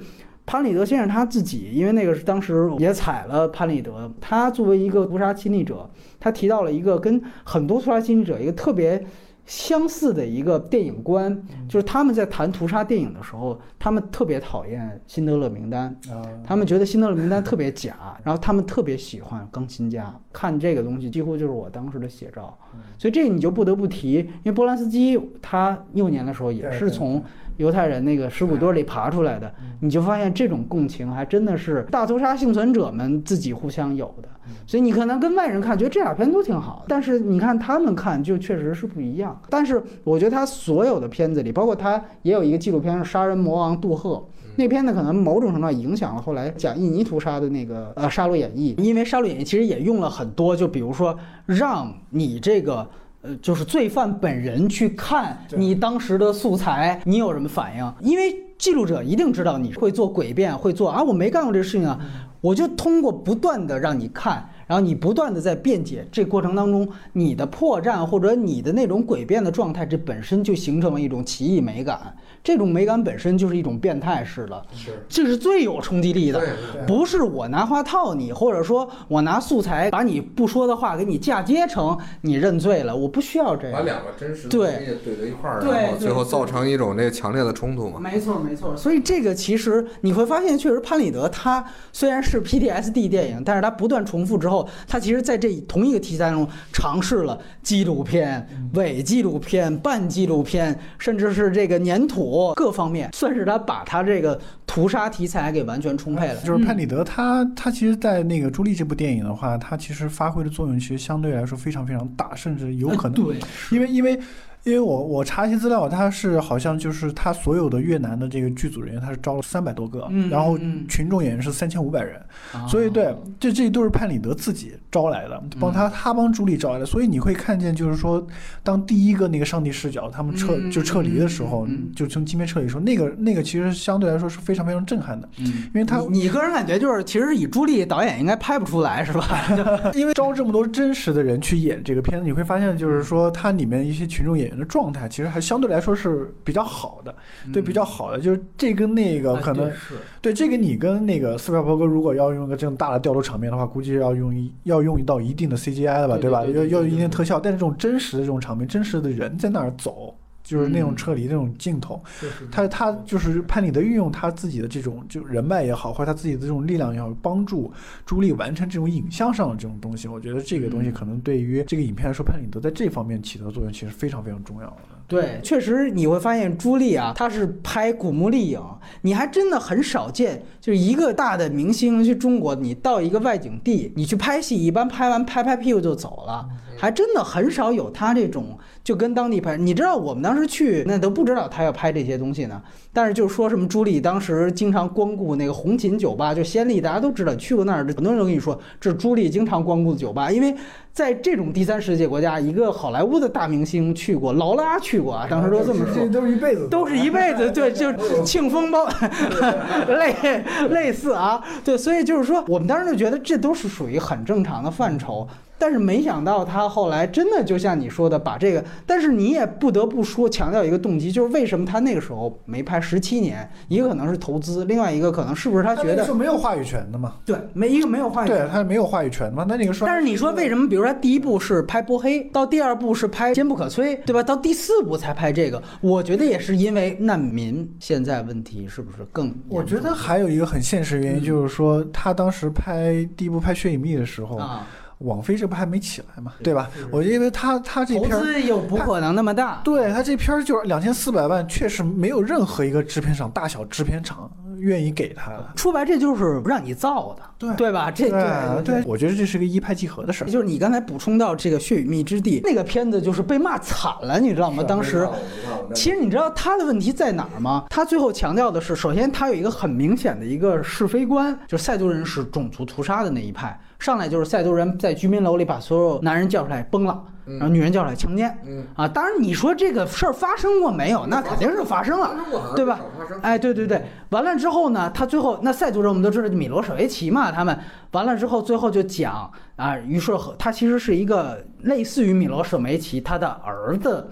潘里德先生他自己，因为那个是当时也踩了潘里德，他作为一个屠杀亲历者，他提到了一个跟很多屠杀亲历者一个特别相似的一个电影观，就是他们在谈屠杀电影的时候，他们特别讨厌《辛德勒名单》，他们觉得《辛德勒名单》特别假，然后他们特别喜欢《钢琴家》，看这个东西几乎就是我当时的写照，所以这个你就不得不提，因为波兰斯基他幼年的时候也是从。犹太人那个尸骨堆里爬出来的，你就发现这种共情还真的是大屠杀幸存者们自己互相有的。所以你可能跟外人看觉得这俩片都挺好，但是你看他们看就确实是不一样。但是我觉得他所有的片子里，包括他也有一个纪录片是《杀人魔王杜赫》，那片子可能某种程度上影响了后来讲印尼屠杀的那个呃《杀戮演义》，因为《杀戮演义》其实也用了很多，就比如说让你这个。呃，就是罪犯本人去看你当时的素材，你有什么反应？因为记录者一定知道你会做诡辩，会做啊，我没干过这个事情啊，我就通过不断的让你看，然后你不断的在辩解，这过程当中你的破绽或者你的那种诡辩的状态，这本身就形成了一种奇异美感。这种美感本身就是一种变态式的，是，这是最有冲击力的，对不是我拿话套你，或者说我拿素材把你不说的话给你嫁接成你认罪了，我不需要这样。把两个真实的对东西怼在一块儿，对然后最后造成一种这个强烈的冲突嘛。没错，没错。所以这个其实你会发现，确实潘里德他虽然是 PTSD 电影，但是他不断重复之后，他其实在这同一个题材中尝试了纪录片、伪纪录片、半纪录片，甚至是这个粘土各方面，算是他把他这个屠杀题材给完全充沛了。就是潘里德他他其实，在那个朱莉这部电影的话，他其实发挥的作用其实相对来说非常非常大，甚至有可能，对，因为因为。因为我我查一些资料，他是好像就是他所有的越南的这个剧组人员，他是招了三百多个，嗯然后嗯群众演员是三千五百人，啊。所以对，这这都是潘里德自己招来的，帮他他帮朱莉招来的，所以你会看见就是说，当第一个那个上帝视角他们撤嗯就撤离的时候就从金边撤离的时候，那个那个其实相对来说是非常非常震撼的，嗯，因为他你你个人感觉就是，其实以朱莉导演应该拍不出来，是吧？因为招这么多真实的人去演这个片子，你会发现，就是说它里面一些群众演员的状态，其实还相对来说是比较好的，对，比较好的。就是这跟那个可能，对这个你跟那个斯皮尔伯格如果要用个这种大的调度场面的话，估计要用一要用到一定的 CGI 了吧，对对对对要要对一定特效，但是这种真实的这种场面，真实的人在那儿走。就是那种嗯撤离那种镜头，他他就是潘里德运用他自己的这种就人脉也好，或者他自己的这种力量也好，帮助朱莉完成这种影像上的这种东西。我觉得这个东西可能对于这个影片来说，潘里德在这方面起的作用其实非常非常重要的。对，确实你会发现朱莉啊，她是拍古墓丽影，你还真的很少见，就是一个大的明星去中国，你到一个外景地，你去拍戏，一般拍完拍拍屁股就走了，还真的很少有他这种就跟当地拍。你知道我们当时去，那都不知道他要拍这些东西呢，但是就说什么朱莉当时经常光顾那个红琴酒吧，就先例大家都知道，去过那儿，很多人都跟你说这是朱莉经常光顾的酒吧，因为在这种第三世界国家，一个好莱坞的大明星去过，劳拉去。过啊，当时都这么说。都是一辈子，都是一辈子，对，就庆丰包，类类似啊，对，所以就是说，我们当时就觉得这都是属于很正常的范畴。但是没想到他后来真的就像你说的，把这个，但是你也不得不说强调一个动机，就是为什么他那个时候没拍十七年，一个可能是投资，另外一个可能是不是他觉得是没有话语权的嘛？对，没一个没有话语权，对他没有话语权嘛？那那个说，但是你说为什么？比如说他第一部是拍波黑，到第二部是拍坚不可摧，对吧？到第四部才拍这个，我觉得也是因为难民现在问题是不是更？我觉得还有一个很现实原因，就是说他当时拍第一部拍《血与蜜》的时候。啊。网飞这不还没起来嘛，对吧？我因为他他这片投资又不可能那么大，对他这片就是两千四百万，确实没有任何一个制片厂、大小制片厂愿意给他的。说白这就是让你造的，对对吧？这对对，我觉得这是个一拍即合的事儿。就是你刚才补充到这个《血与蜜之地》那个片子，就是被骂惨了，你知道吗？当时，其实你知道他的问题在哪儿吗？他最后强调的是，首先他有一个很明显的一个是非观，就是塞族人是种族屠杀的那一派。上来就是塞族人在居民楼里把所有男人叫出来崩了，然后女人叫出来强奸。嗯啊，当然你说这个事儿发生过没有？那肯定是发生了，对吧？哎，对对对，完了之后呢，他最后那塞族人我们都知道米罗舍维奇嘛，他们完了之后最后就讲啊，于是和他其实是一个类似于米罗舍维奇他的儿子。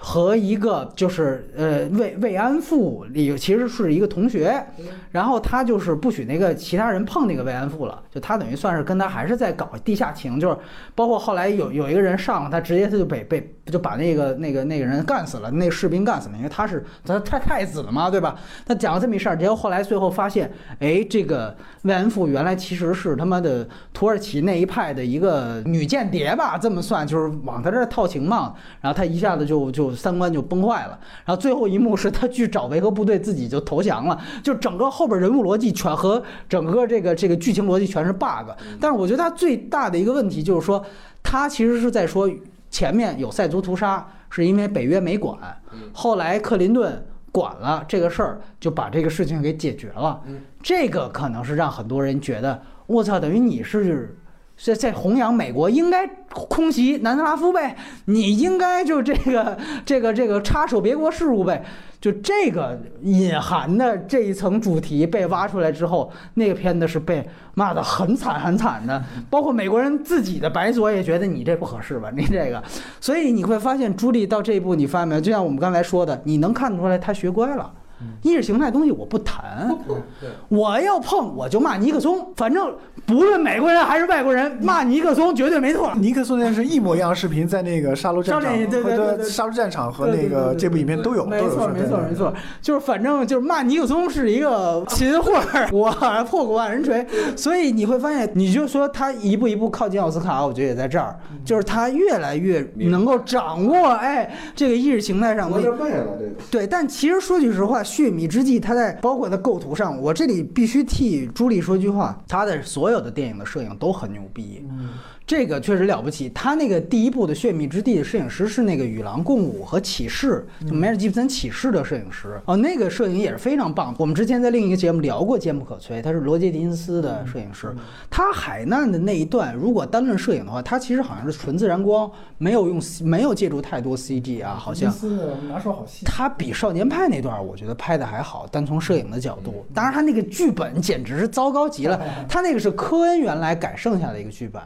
和一个就是呃慰慰安妇里其实是一个同学，然后他就是不许那个其他人碰那个慰安妇了，就他等于算是跟他还是在搞地下情，就是包括后来有有一个人上了他，直接他就被被就把那个那个那个人干死了，那士兵干死了，因为他是他太太子了嘛，对吧？他讲了这么一事儿，结果后来最后发现，哎，这个慰安妇原来其实是他妈的土耳其那一派的一个女间谍吧，这么算就是往他这儿套情嘛，然后他一下子就就。三观就崩坏了，然后最后一幕是他去找维和部队，自己就投降了。就整个后边人物逻辑全和整个这个这个剧情逻辑全是 bug。但是我觉得他最大的一个问题就是说，他其实是在说前面有塞族屠杀，是因为北约没管，后来克林顿管了这个事儿，就把这个事情给解决了。这个可能是让很多人觉得，我操，等于你是。在在弘扬美国应该空袭南斯拉夫呗，你应该就这个这个这个插手别国事务呗，就这个隐含的这一层主题被挖出来之后，那个片子是被骂的很惨很惨的，包括美国人自己的白左也觉得你这不合适吧，你这个，所以你会发现朱莉到这一步，你发现没有？就像我们刚才说的，你能看出来他学乖了。意识形态东西我不谈，我要碰我就骂尼克松，反正不论美国人还是外国人，骂尼克松绝对没错。尼克松那是一模一样视频，在那个杀戮战场对对对，杀戮战场和那个这部影片都有，没错没错没错，就是反正就是骂尼克松是一个秦桧，我破过万人锤，所以你会发现，你就说他一步一步靠近奥斯卡，我觉得也在这儿，就是他越来越能够掌握哎这个意识形态上的，对，但其实说句实话。血米之际，他在包括他构图上，我这里必须替朱莉说句话，他的所有的电影的摄影都很牛逼。这个确实了不起。他那个第一部的《血蜜之地》的摄影师是那个《与狼共舞》和《启示》，就梅尔吉布森《启示》的摄影师哦，那个摄影也是非常棒。我们之前在另一个节目聊过《坚不可摧》，他是罗杰·狄金斯的摄影师。他海难的那一段，如果单论摄影的话，他其实好像是纯自然光，没有用，没有借助太多 CG 啊，好像。拿手好戏。他比《少年派》那段，我觉得拍的还好，单从摄影的角度。当然，他那个剧本简直是糟糕极了。他那个是科恩原来改剩下的一个剧本。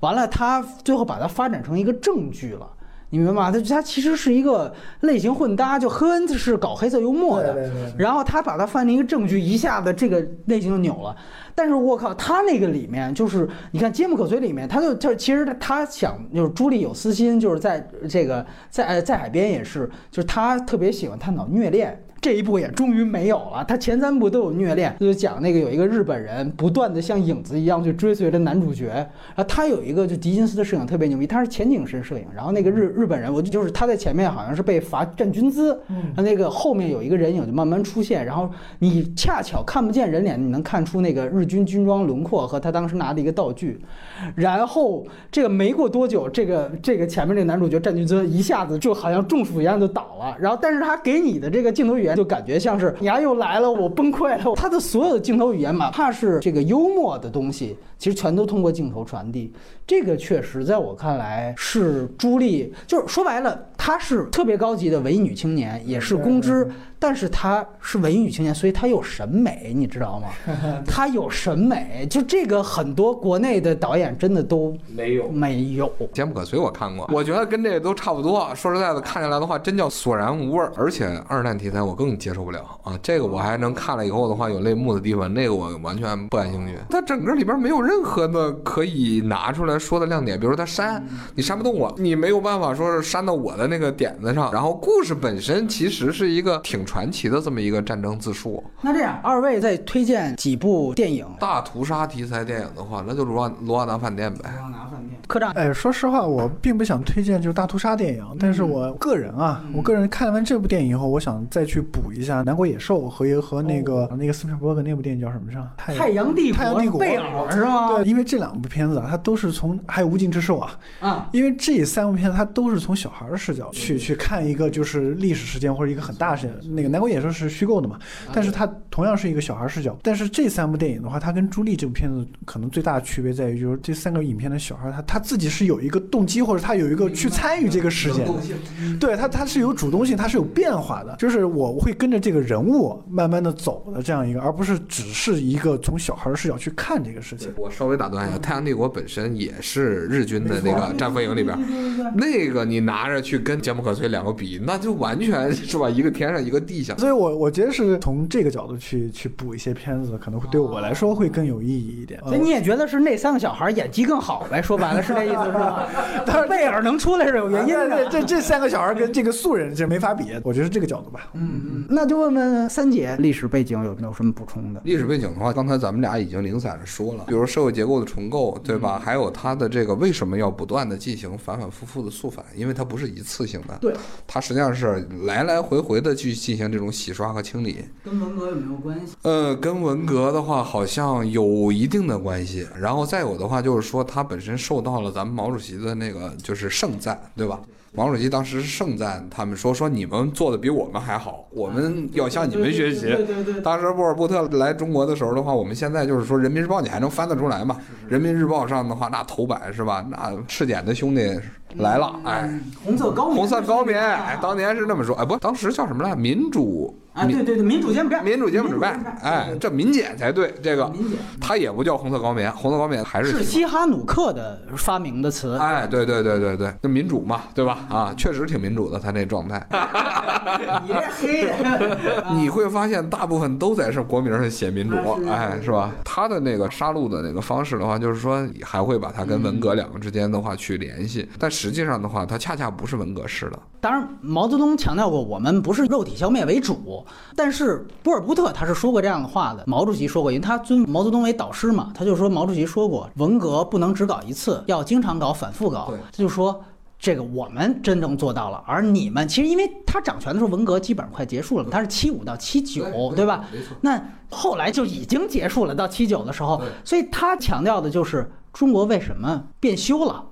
完了，他最后把它发展成一个正剧了，你明白吗？他他其实是一个类型混搭，就赫恩是搞黑色幽默的，然后他把它放进一个正剧，一下子这个类型就扭了。但是我靠，他那个里面就是你看《坚不可摧》里面，他就就其实他他想就是朱莉有私心，就是在这个在在海边也是，就是他特别喜欢探讨虐恋。这一部也终于没有了，他前三部都有虐恋，就是讲那个有一个日本人不断的像影子一样去追随着男主角，然后他有一个就狄金斯的摄影特别牛逼，他是前景式摄影，然后那个日日本人，我就就是他在前面好像是被罚站军姿，他那个后面有一个人影就慢慢出现，然后你恰巧看不见人脸，你能看出那个日军军装轮廓和他当时拿的一个道具，然后这个没过多久，这个 这个前面这个男主角站军姿一下子就好像中暑一样就倒了，然后但是他给你的这个镜头语言。就感觉像是你丫又来了，我崩溃了。他的所有的镜头语言，哪怕是这个幽默的东西，其实全都通过镜头传递。这个确实在我看来是朱莉，就是说白了。她是特别高级的文艺女青年，也是公知，但是她是文艺女青年，所以她有审美，你知道吗？她有审美，就这个很多国内的导演真的都没有。没有。坚不可摧我看过，我觉得跟这个都差不多。说实在的，看下来的话，真叫索然无味儿。而且二战题材我更接受不了啊，这个我还能看了以后的话有泪目的地方，那个我完全不感兴趣。它整个里边没有任何的可以拿出来说的亮点，比如说他删，你删不动我，你没有办法说是删到我的那个点子上。然后故事本身其实是一个挺传奇的这么一个战争自述。那这样，二位再推荐几部电影？大屠杀题材电影的话，那就罗罗瓦纳饭店呗。罗瓦纳饭店。科长，哎，说实话，我并不想推荐就是大屠杀电影，但是我个人啊，我个人看完这部电影以后，我想再去补一下《南国野兽》和和那个那个斯皮尔伯格那部电影叫什么上？太阳帝国。太阳帝国。贝尔是吗？对，因为这两部片子啊，它都是从还有《无尽之兽》啊，啊，因为这三部片子它都是从小孩的视角去去看一个就是历史事件或者一个很大事件。那个《南国野兽》是虚构的嘛，但是它同样是一个小孩视角。但是这三部电影的话，它跟《朱莉》这部片子可能最大的区别在于，就是这三个影片的小孩他他自己是有一个动机，或者他有一个去参与这个事件，对他他是有主动性，他是有变化的。就是我会跟着这个人物慢慢的走的这样一个，而不是只是一个从小孩的视角去看这个事情。我稍微打断一下，《太阳帝国》本身也是日军的那个战俘营里边，那个你拿着去跟坚不可摧两个比，那就完全是吧，一个天上一个地下。所以我我觉得是从这个角度去去补一些片子，可能会对我来说会更有意义一点。所以你也觉得是那三个小孩演技更好呗？说白了是这意思是吧？但是贝尔能出来是有原因的。这这三个小孩跟这个素人这没法比，我觉得是这个角度吧。嗯嗯，那就问问三姐，历史背景有没有什么补充的？历史背景的话，刚才咱们俩已经零散的说了，比如社会结构的重构，对吧？还有它的这个为什么要不断的进行反反复复的肃反？因为它不是一次性的，对，它实际上是来来回回的去进行这种洗刷和清理。跟文革有没有关系？呃，跟文革的话好像有一定的关系。然后再有的话就是说，它本身受到了咱们毛主席的那个就是盛赞，对吧？毛主席当时是盛赞他们说说你们做的比我们还好，我们要向你们学习。对对对。当时沃尔布特来中国的时候的话，我们现在就是说《人民日报》你还能翻得出来吗？《人民日报》上的话，那头版是吧？那赤点的兄弟来了，哎，红色高棉，红色高棉，哎，当年是那么说，哎，不，当时叫什么来？民主。啊，对对对，民主柬埔寨，民主柬埔寨，哎，这民检才对，这个，民检，它也不叫红色高棉，红色高棉还是是西哈努克的发明的词，哎，对对对对对，那民主嘛，对吧？啊，确实挺民主的，他那状态。你这黑。人，你会发现大部分都在是国名上写民主，哎，是。吧？他的那个杀戮的那个方式的话，就是说还会把它跟文革两个之间的话去联系，但实际上的话，它恰恰不是文革式的。当然，毛泽东强调过，我们不是肉体消灭为主。但是波尔布特他是说过这样的话的，毛主席说过，因为他尊毛泽东为导师嘛，他就说毛主席说过，文革不能只搞一次，要经常搞，反复搞。他就说这个我们真正做到了，而你们其实因为他掌权的时候，文革基本上快结束了，他是七五到七九，对吧？那后来就已经结束了，到七九的时候，所以他强调的就是中国为什么变修了，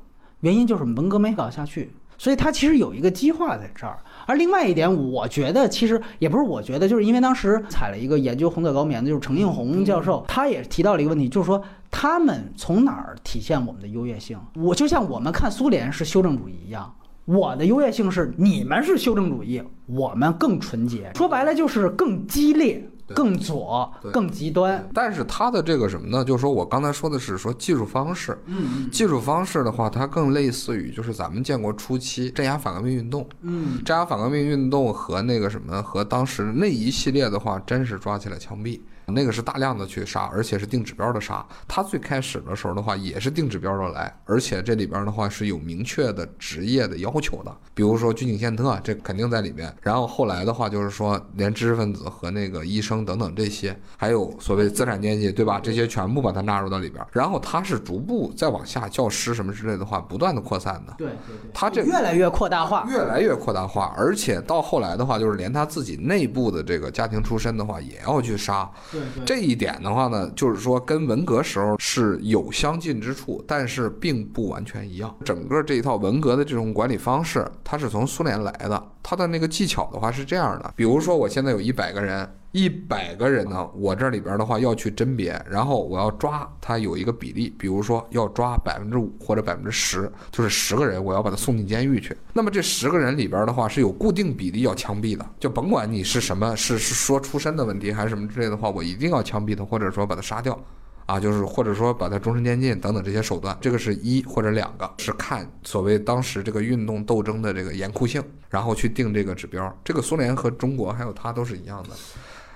原因就是文革没搞下去，所以他其实有一个激化在这儿。而另外一点，我觉得其实也不是我觉得，就是因为当时采了一个研究红色高棉的，就是程应红教授，他也提到了一个问题，就是说他们从哪儿体现我们的优越性？我就像我们看苏联是修正主义一样，我的优越性是你们是修正主义，我们更纯洁，说白了就是更激烈。更左、更极端，但是它的这个什么呢？就是说我刚才说的是说技术方式，嗯，技术方式的话，它更类似于就是咱们建国初期镇压反革命运动，嗯，镇压反革命运动和那个什么和当时那一系列的话，真是抓起来枪毙。那个是大量的去杀，而且是定指标的杀。他最开始的时候的话，也是定指标的来，而且这里边的话是有明确的职业的要求的，比如说军警宪特，这肯定在里面。然后后来的话，就是说连知识分子和那个医生等等这些，还有所谓资产阶级，对吧？这些全部把它纳入到里边。然后它是逐步再往下，教师什么之类的话，不断的扩散的。对对对，它这越来越扩大化，越来越扩大化，而且到后来的话，就是连他自己内部的这个家庭出身的话，也要去杀。对这一点。的话呢，就是说跟文革时候是有相近之处，但是并不完全一样。整个这一套文革的这种管理方式，它是从苏联来的。它的那个技巧的话是这样的，比如说我现在有一百个人，一百个人呢，我这里边的话要去甄别，然后我要抓他有一个比例，比如说要抓百分之五或者百分之十，就是十个人我要把他送进监狱去。那么这十个人里边的话是有固定比例要枪毙的，就甭管你是什么，是是说出身的问题还是什么之类的话，我一定要枪毙他，或者说把他杀掉。啊，就是或者说把他终身监禁等等这些手段，这个是一或者两个，是看所谓当时这个运动斗争的这个严酷性，然后去定这个指标。这个苏联和中国还有它都是一样的，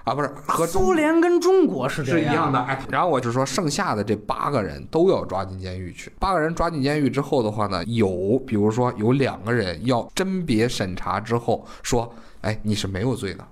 啊，不是和苏联跟中国是是一样的。哎，然后我就说剩下的这八个人都要抓进监狱去。八个人抓进监狱之后的话呢，有比如说有两个人要甄别审查之后说，哎，你是没有罪的，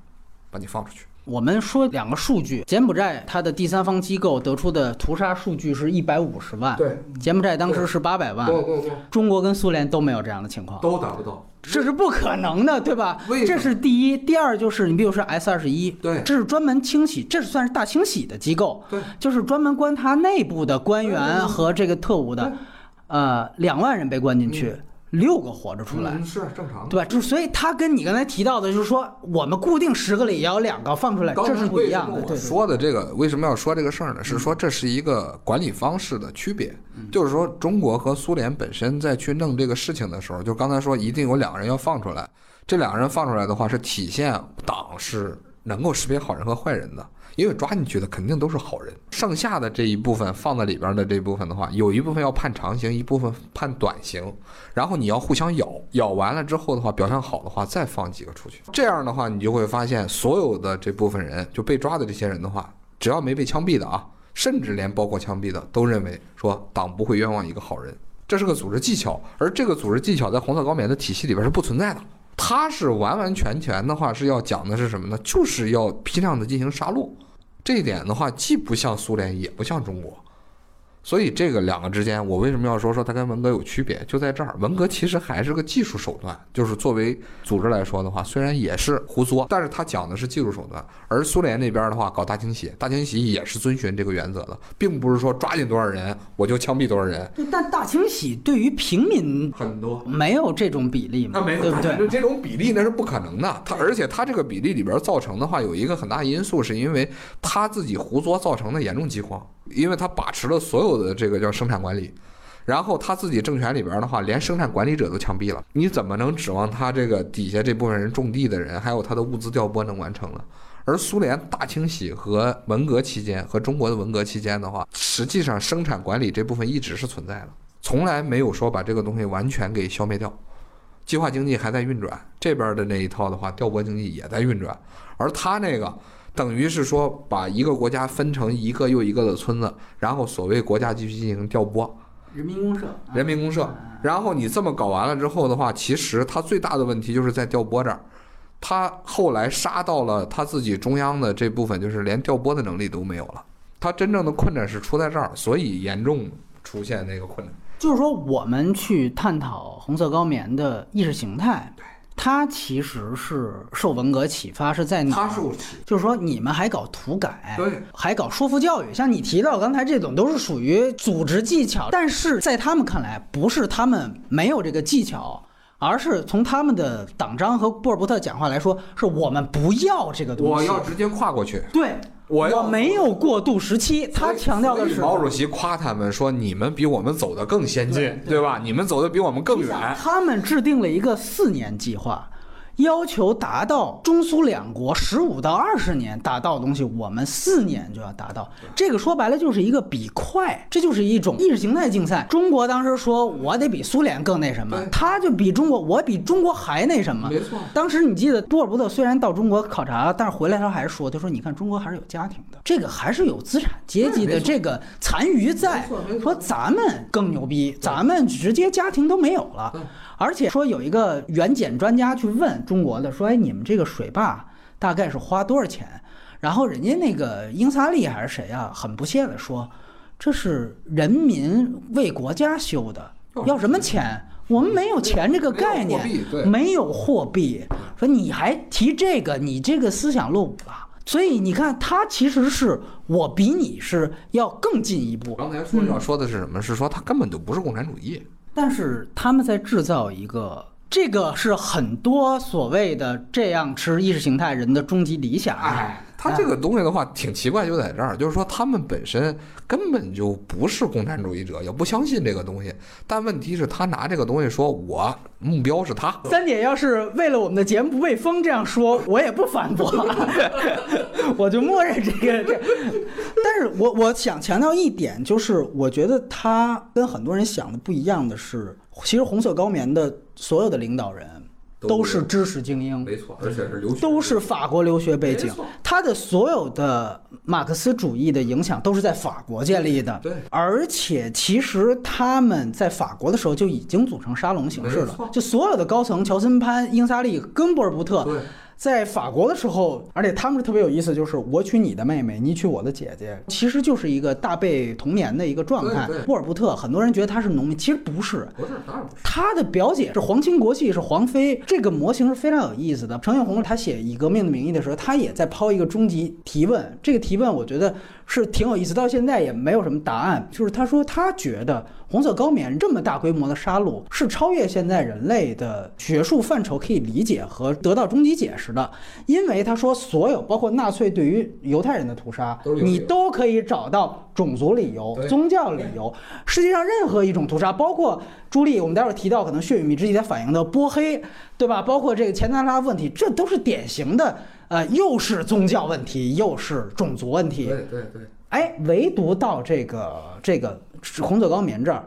把你放出去。我们说两个数据，柬埔寨它的第三方机构得出的屠杀数据是一百五十万，对，柬埔寨当时是八百万，对对对，中国跟苏联都没有这样的情况，都达不到。这是不可能的，对吧？这是第一，第二就是你比如说 S 二十一，对。这是专门清洗，这是算是大清洗的机构，对，就是专门关他内部的官员和这个特务的，呃，两万人被关进去，六个活着出来。嗯是正常的。对吧？就是所以他跟你刚才提到的，就是说我们固定十个里也有两个放出来，这是不一样的。我说的这个为什么要说这个事儿呢？是说这是一个管理方式的区别，就是说中国和苏联本身在去弄这个事情的时候，就刚才说一定有两个人要放出来，这两个人放出来的话是体现党是能够识别好人和坏人的。因为抓进去的肯定都是好人，剩下的这一部分放在里边的这一部分的话，有一部分要判长刑，一部分判短刑，然后你要互相咬，咬完了之后的话，表现好的话再放几个出去。这样的话，你就会发现所有的这部分人就被抓的这些人的话，只要没被枪毙的啊，甚至连包括枪毙的，都认为说党不会冤枉一个好人，这是个组织技巧，而这个组织技巧在红色高棉的体系里边是不存在的。他是完完全全的话是要讲的是什么呢？就是要批量的进行杀戮。这一点的话，既不像苏联，也不像中国。所以这个两个之间，我为什么要说说它跟文革有区别？就在这儿，文革其实还是个技术手段，就是作为组织来说的话，虽然也是胡作，但是它讲的是技术手段。而苏联那边的话，搞大清洗，大清洗也是遵循这个原则的，并不是说抓紧多少人我就枪毙多少人。但大清洗对于平民很多，没有这种比例嘛，那没有，对不对？就这种比例那是不可能的。它而且它这个比例里边造成的话，有一个很大因素，是因为他自己胡作造成的严重饥荒，因为他把持了所有的这个叫生产管理。然后他自己政权里边的话，连生产管理者都枪毙了，你怎么能指望他这个底下这部分人种地的人，还有他的物资调拨能完成呢？而苏联大清洗和文革期间和中国的文革期间的话，实际上生产管理这部分一直是存在的，从来没有说把这个东西完全给消灭掉。计划经济还在运转，这边的那一套的话，调拨经济也在运转，而他那个等于是说把一个国家分成一个又一个的村子，然后所谓国家继续进行调拨，人民公社，人民公社，然后你这么搞完了之后的话，其实他最大的问题就是在调拨这儿，他后来杀到了他自己中央的这部分，就是连调拨的能力都没有了。他真正的困难是出在这儿，所以严重出现那个困难。就是说我们去探讨红色高棉的意识形态，它其实是受文革启发，是在哪儿？受就是说你们还搞土改，对，还搞说服教育，像你提到刚才这种都是属于组织技巧，但是在他们看来，不是他们没有这个技巧。而是从他们的党章和布尔伯特讲话来说，是我们不要这个东西。我要直接跨过去。对，我要没有过渡时期。他强调的是毛主席夸他们说：“你们比我们走得更先进，对吧？你们走得比我们更远。他们制定了一个四年计划，要求达到中苏两国十五到二十年达到的东西，我们四年就要达到。这个说白了就是一个比快，这就是一种意识形态竞赛。中国当时说我得比苏联更那什么，他就比中国，我比中国还那什么。没错。当时你记得多尔伯特虽然到中国考察，但是回来他还是说，他说你看中国还是有家庭的，这个还是有资产阶级的这个残余在。说咱们更牛逼，咱们直接家庭都没有了。而且说有一个原检专家去问中国的说，哎，你们这个水坝大概是花多少钱？然后人家那个英萨利还是谁啊，很不屑的说，这是人民为国家修的，要什么钱？我们没有钱这个概念没有货币对，没有货币。说你还提这个，你这个思想落伍了。所以你看，他其实是我比你是要更进一步。刚才说要说的是什么？是说他根本就不是共产主义。但是他们在制造一个，这个是很多所谓的这样吃意识形态人的终极理想。哎，他这个东西的话挺奇怪，就在这儿，就是说他们本身根本就不是共产主义者，也不相信这个东西。但问题是，他拿这个东西说，我目标是他。三姐要是为了我们的节目不被封这样说，我也不反驳，我就默认这个这。但是我我想强调一点，就是我觉得他跟很多人想的不一样的是，其实红色高棉的所有的领导人都是知识精英，没错，而且是留学都是法国留学背景，他的所有的马克思主义的影响都是在法国建立的。对而且其实他们在法国的时候就已经组成沙龙形式，了就所有的高层，乔森潘、英萨利、根波尔布特。对。在法国的时候，而且他们是特别有意思，就是我娶你的妹妹，你娶我的姐姐，其实就是一个大被童年的一个状态对对。波尔布特，很多人觉得他是农民，其实不是，不是，当然不是。他的表姐是皇亲国戚，是皇妃，这个模型是非常有意思的。程永红他写《以革命的名义》的时候，他也在抛一个终极提问，这个提问我觉得是挺有意思，到现在也没有什么答案。就是他说他觉得红色高棉这么大规模的杀戮是超越现在人类的学术范畴可以理解和得到终极解释的，因为他说所有包括纳粹对于犹太人的屠杀你都可以找到种族理由、宗教理由。世界上任何一种屠杀，包括朱莉，我们待会儿提到可能血与蜜之地它反映的波黑，对吧？包括这个前南拉问题，这都是典型的，呃，又是宗教问题，又是种族问题。对对对，哎，唯独到这个这个红嘴高棉这儿，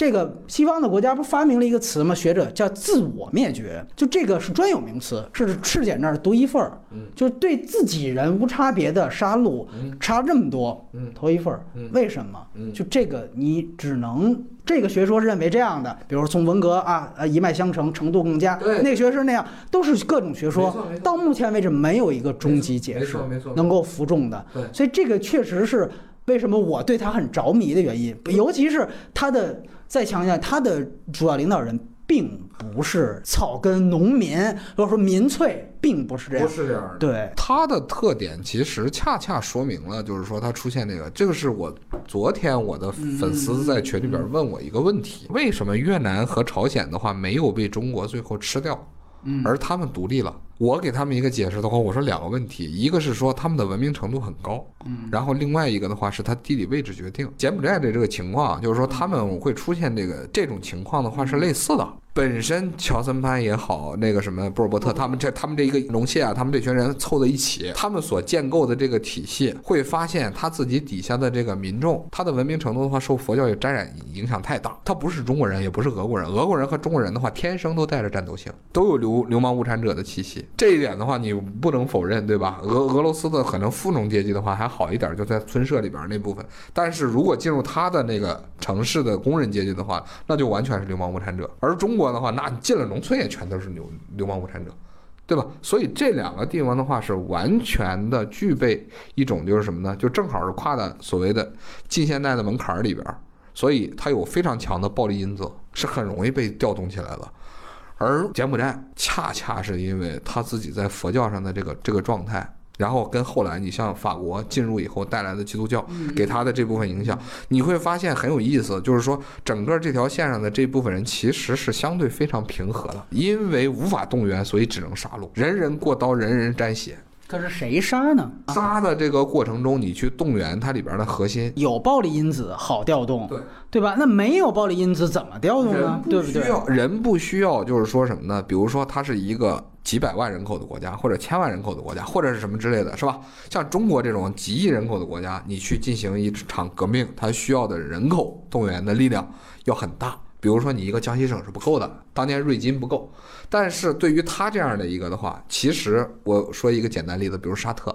这个西方的国家不发明了一个词吗？学者叫自我灭绝，就这个是专有名词，是赤柬那儿独一份儿，嗯就是对自己人无差别的杀戮，嗯杀这么多，嗯头一份儿嗯，为什么？嗯就这个你只能。这个学说是认为这样的，比如说从文革啊，呃一脉相承，程度更佳，对那个学说那样，都是各种学说到目前为止没有一个终极解释能够服众的。对所以这个确实是为什么我对他很着迷的原因，尤其是他的再强调他的主要领导人并不是草根农民，或者说民粹，并不是这样不。是这样的。对，他的特点其实恰恰说明了，就是说他出现这个，这个是我昨天我的粉丝在群里边问我一个问题：为什么越南和朝鲜的话没有被中国最后吃掉？嗯而他们独立了。我给他们一个解释的话，我说两个问题，一个是说他们的文明程度很高，嗯，然后另外一个的话是他地理位置决定。柬埔寨的这个情况啊，就是说他们会出现这个这种情况的话是类似的。本身乔森潘也好，那个什么波尔波特，他们这他们这一个农谢啊，他们这群人凑在一起，他们所建构的这个体系，会发现他自己底下的这个民众，他的文明程度的话，受佛教也沾染影响太大。他不是中国人，也不是俄国人，俄国人和中国人的话，天生都带着战斗性，都有流流氓无产者的气息。这一点的话，你不能否认，对吧？俄俄罗斯的可能富农阶级的话还好一点，就在村社里边那部分。但是如果进入他的那个城市的工人阶级的话，那就完全是流氓无产者。而中国的话，那你进了农村也全都是流流氓无产者。对吧？所以这两个地方的话是完全的具备一种就是什么呢？就正好是跨在所谓的近现代的门槛里边，所以它有非常强的暴力因子，是很容易被调动起来的。而柬埔寨恰恰是因为他自己在佛教上的这个这个状态，然后跟后来你像法国进入以后带来的基督教给他的这部分影响，你会发现很有意思，就是说整个这条线上的这部分人其实是相对非常平和的，因为无法动员，所以只能杀戮，人人过刀，人人沾血。可是谁杀呢？杀的这个过程中，你去动员它里边的核心，有暴力因子好调动，对对吧？那没有暴力因子怎么调动呢？对不对？需要人不需要，就是说什么呢？比如说，它是一个几百万人口的国家，或者千万人口的国家，或者是什么之类的，是吧？像中国这种几亿人口的国家，你去进行一场革命，它需要的人口动员的力量要很大。比如说，你一个江西省是不够的，当年瑞金不够。但是对于他这样的一个的话，其实我说一个简单例子，比如沙特，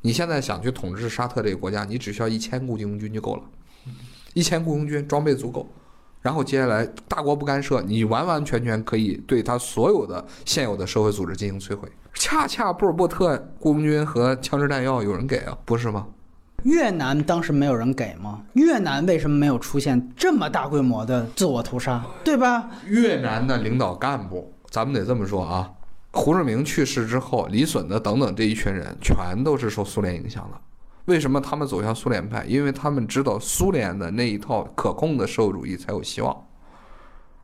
你现在想去统治沙特这个国家，你只需要一千雇佣军就够了，一千雇佣军装备足够。然后接下来大国不干涉，你完完全全可以对他所有的现有的社会组织进行摧毁。恰恰布尔波特雇佣军和枪支弹药有人给啊，不是吗？越南当时没有人给吗？越南为什么没有出现这么大规模的自我屠杀？对吧？越南的领导干部，咱们得这么说啊，胡志明去世之后，李隼的等等这一群人，全都是受苏联影响的。为什么他们走向苏联派？因为他们知道苏联的那一套可控的社会主义才有希望，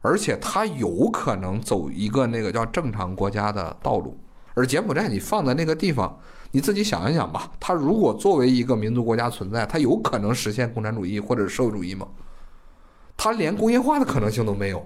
而且他有可能走一个那个叫正常国家的道路。而柬埔寨你放在那个地方，你自己想一想吧，它如果作为一个民族国家存在，它有可能实现共产主义或者社会主义吗？它连工业化的可能性都没有，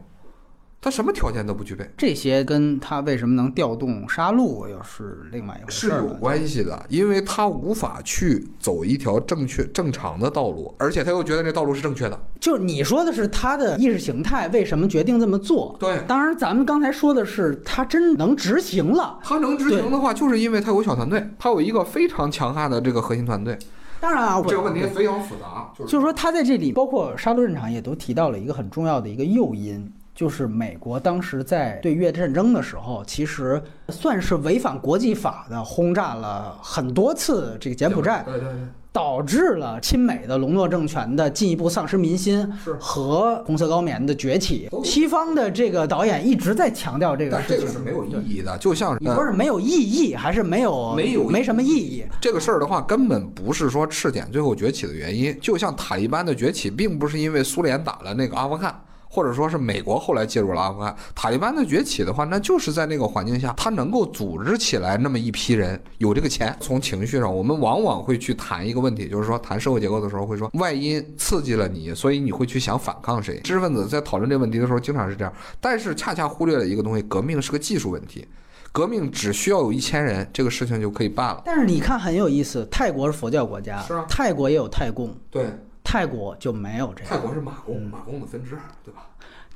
它什么条件都不具备。这些跟他为什么能调动杀戮又是另外一回是有事儿了。关系的，因为他无法去走一条正确正常的道路，而且他又觉得这道路是正确的。就是你说的是他的意识形态为什么决定这么做？对当然咱们刚才说的是他真能执行了。他能执行的话，就是因为他有小团队，他有一个非常强悍的这个核心团队。当然啊，我这个问题非常复杂，就是说他在这里，包括杀戮战场也都提到了一个很重要的一个诱因，就是美国当时在对越战争的时候，其实算是违反国际法的轰炸了很多次这个柬埔寨，对对对，导致了亲美的隆诺政权的进一步丧失民心是和红色高棉的崛起西方的这个导演一直在强调这个但事情，这个是没有意义的，就像你说是没有意义，还是没有没有没什么意义？这个事儿的话，根本不是说赤柬最后崛起的原因。就像塔利班的崛起，并不是因为苏联打了那个阿富汗，或者说是美国后来介入了阿富汗。塔利班的崛起的话，那就是在那个环境下，他能够组织起来那么一批人，有这个钱。从情绪上，我们往往会去谈一个问题，就是说谈社会结构的时候会说，外因刺激了你，所以你会去想反抗谁。知识分子在讨论这个问题的时候，经常是这样，但是恰恰忽略了一个东西，革命是个技术问题。革命只需要有一千人，这个事情就可以办了。但是你看很有意思，泰国是佛教国家，是啊泰国也有泰共，对，泰国就没有这个。泰国是马公，马公的分支，对吧？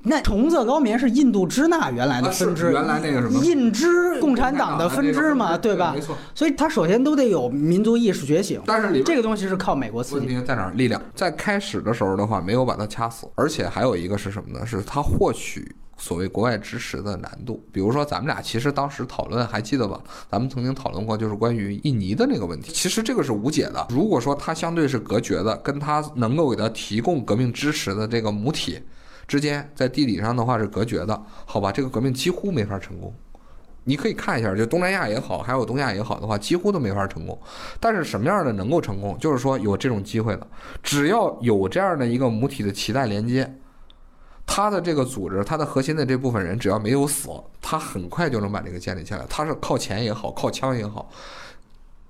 那红色高棉是印度支那原来的分支，原来那个什么印支共产党的分支嘛，对吧没？错。所以它首先都得有民族意识觉醒，但是这个东西是靠美国刺激。问题在哪儿？力量在开始的时候的话，没有把它掐死，而且还有一个是什么呢？是它获取所谓国外支持的难度。比如说，咱们俩其实当时讨论还记得吧？咱们曾经讨论过，就是关于印尼的那个问题。其实这个是无解的。如果说它相对是隔绝的，跟它能够给它提供革命支持的这个母体之间，在地理上的话是隔绝的，好吧？这个革命几乎没法成功。你可以看一下，就东南亚也好，还有东亚也好的话，几乎都没法成功。但是什么样的能够成功？就是说有这种机会的，只要有这样的一个母体的脐带连接，他的这个组织，它的核心的这部分人，只要没有死，他很快就能把这个建立起来。他是靠钱也好，靠枪也好，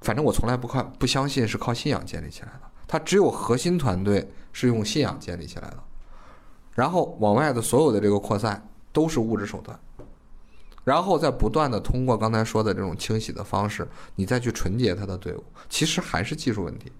反正我从来不看不相信是靠信仰建立起来的。他只有核心团队是用信仰建立起来的，然后往外的所有的这个扩散都是物质手段。然后再不断的通过刚才说的这种清洗的方式，你再去纯洁他的队伍，其实还是技术问题。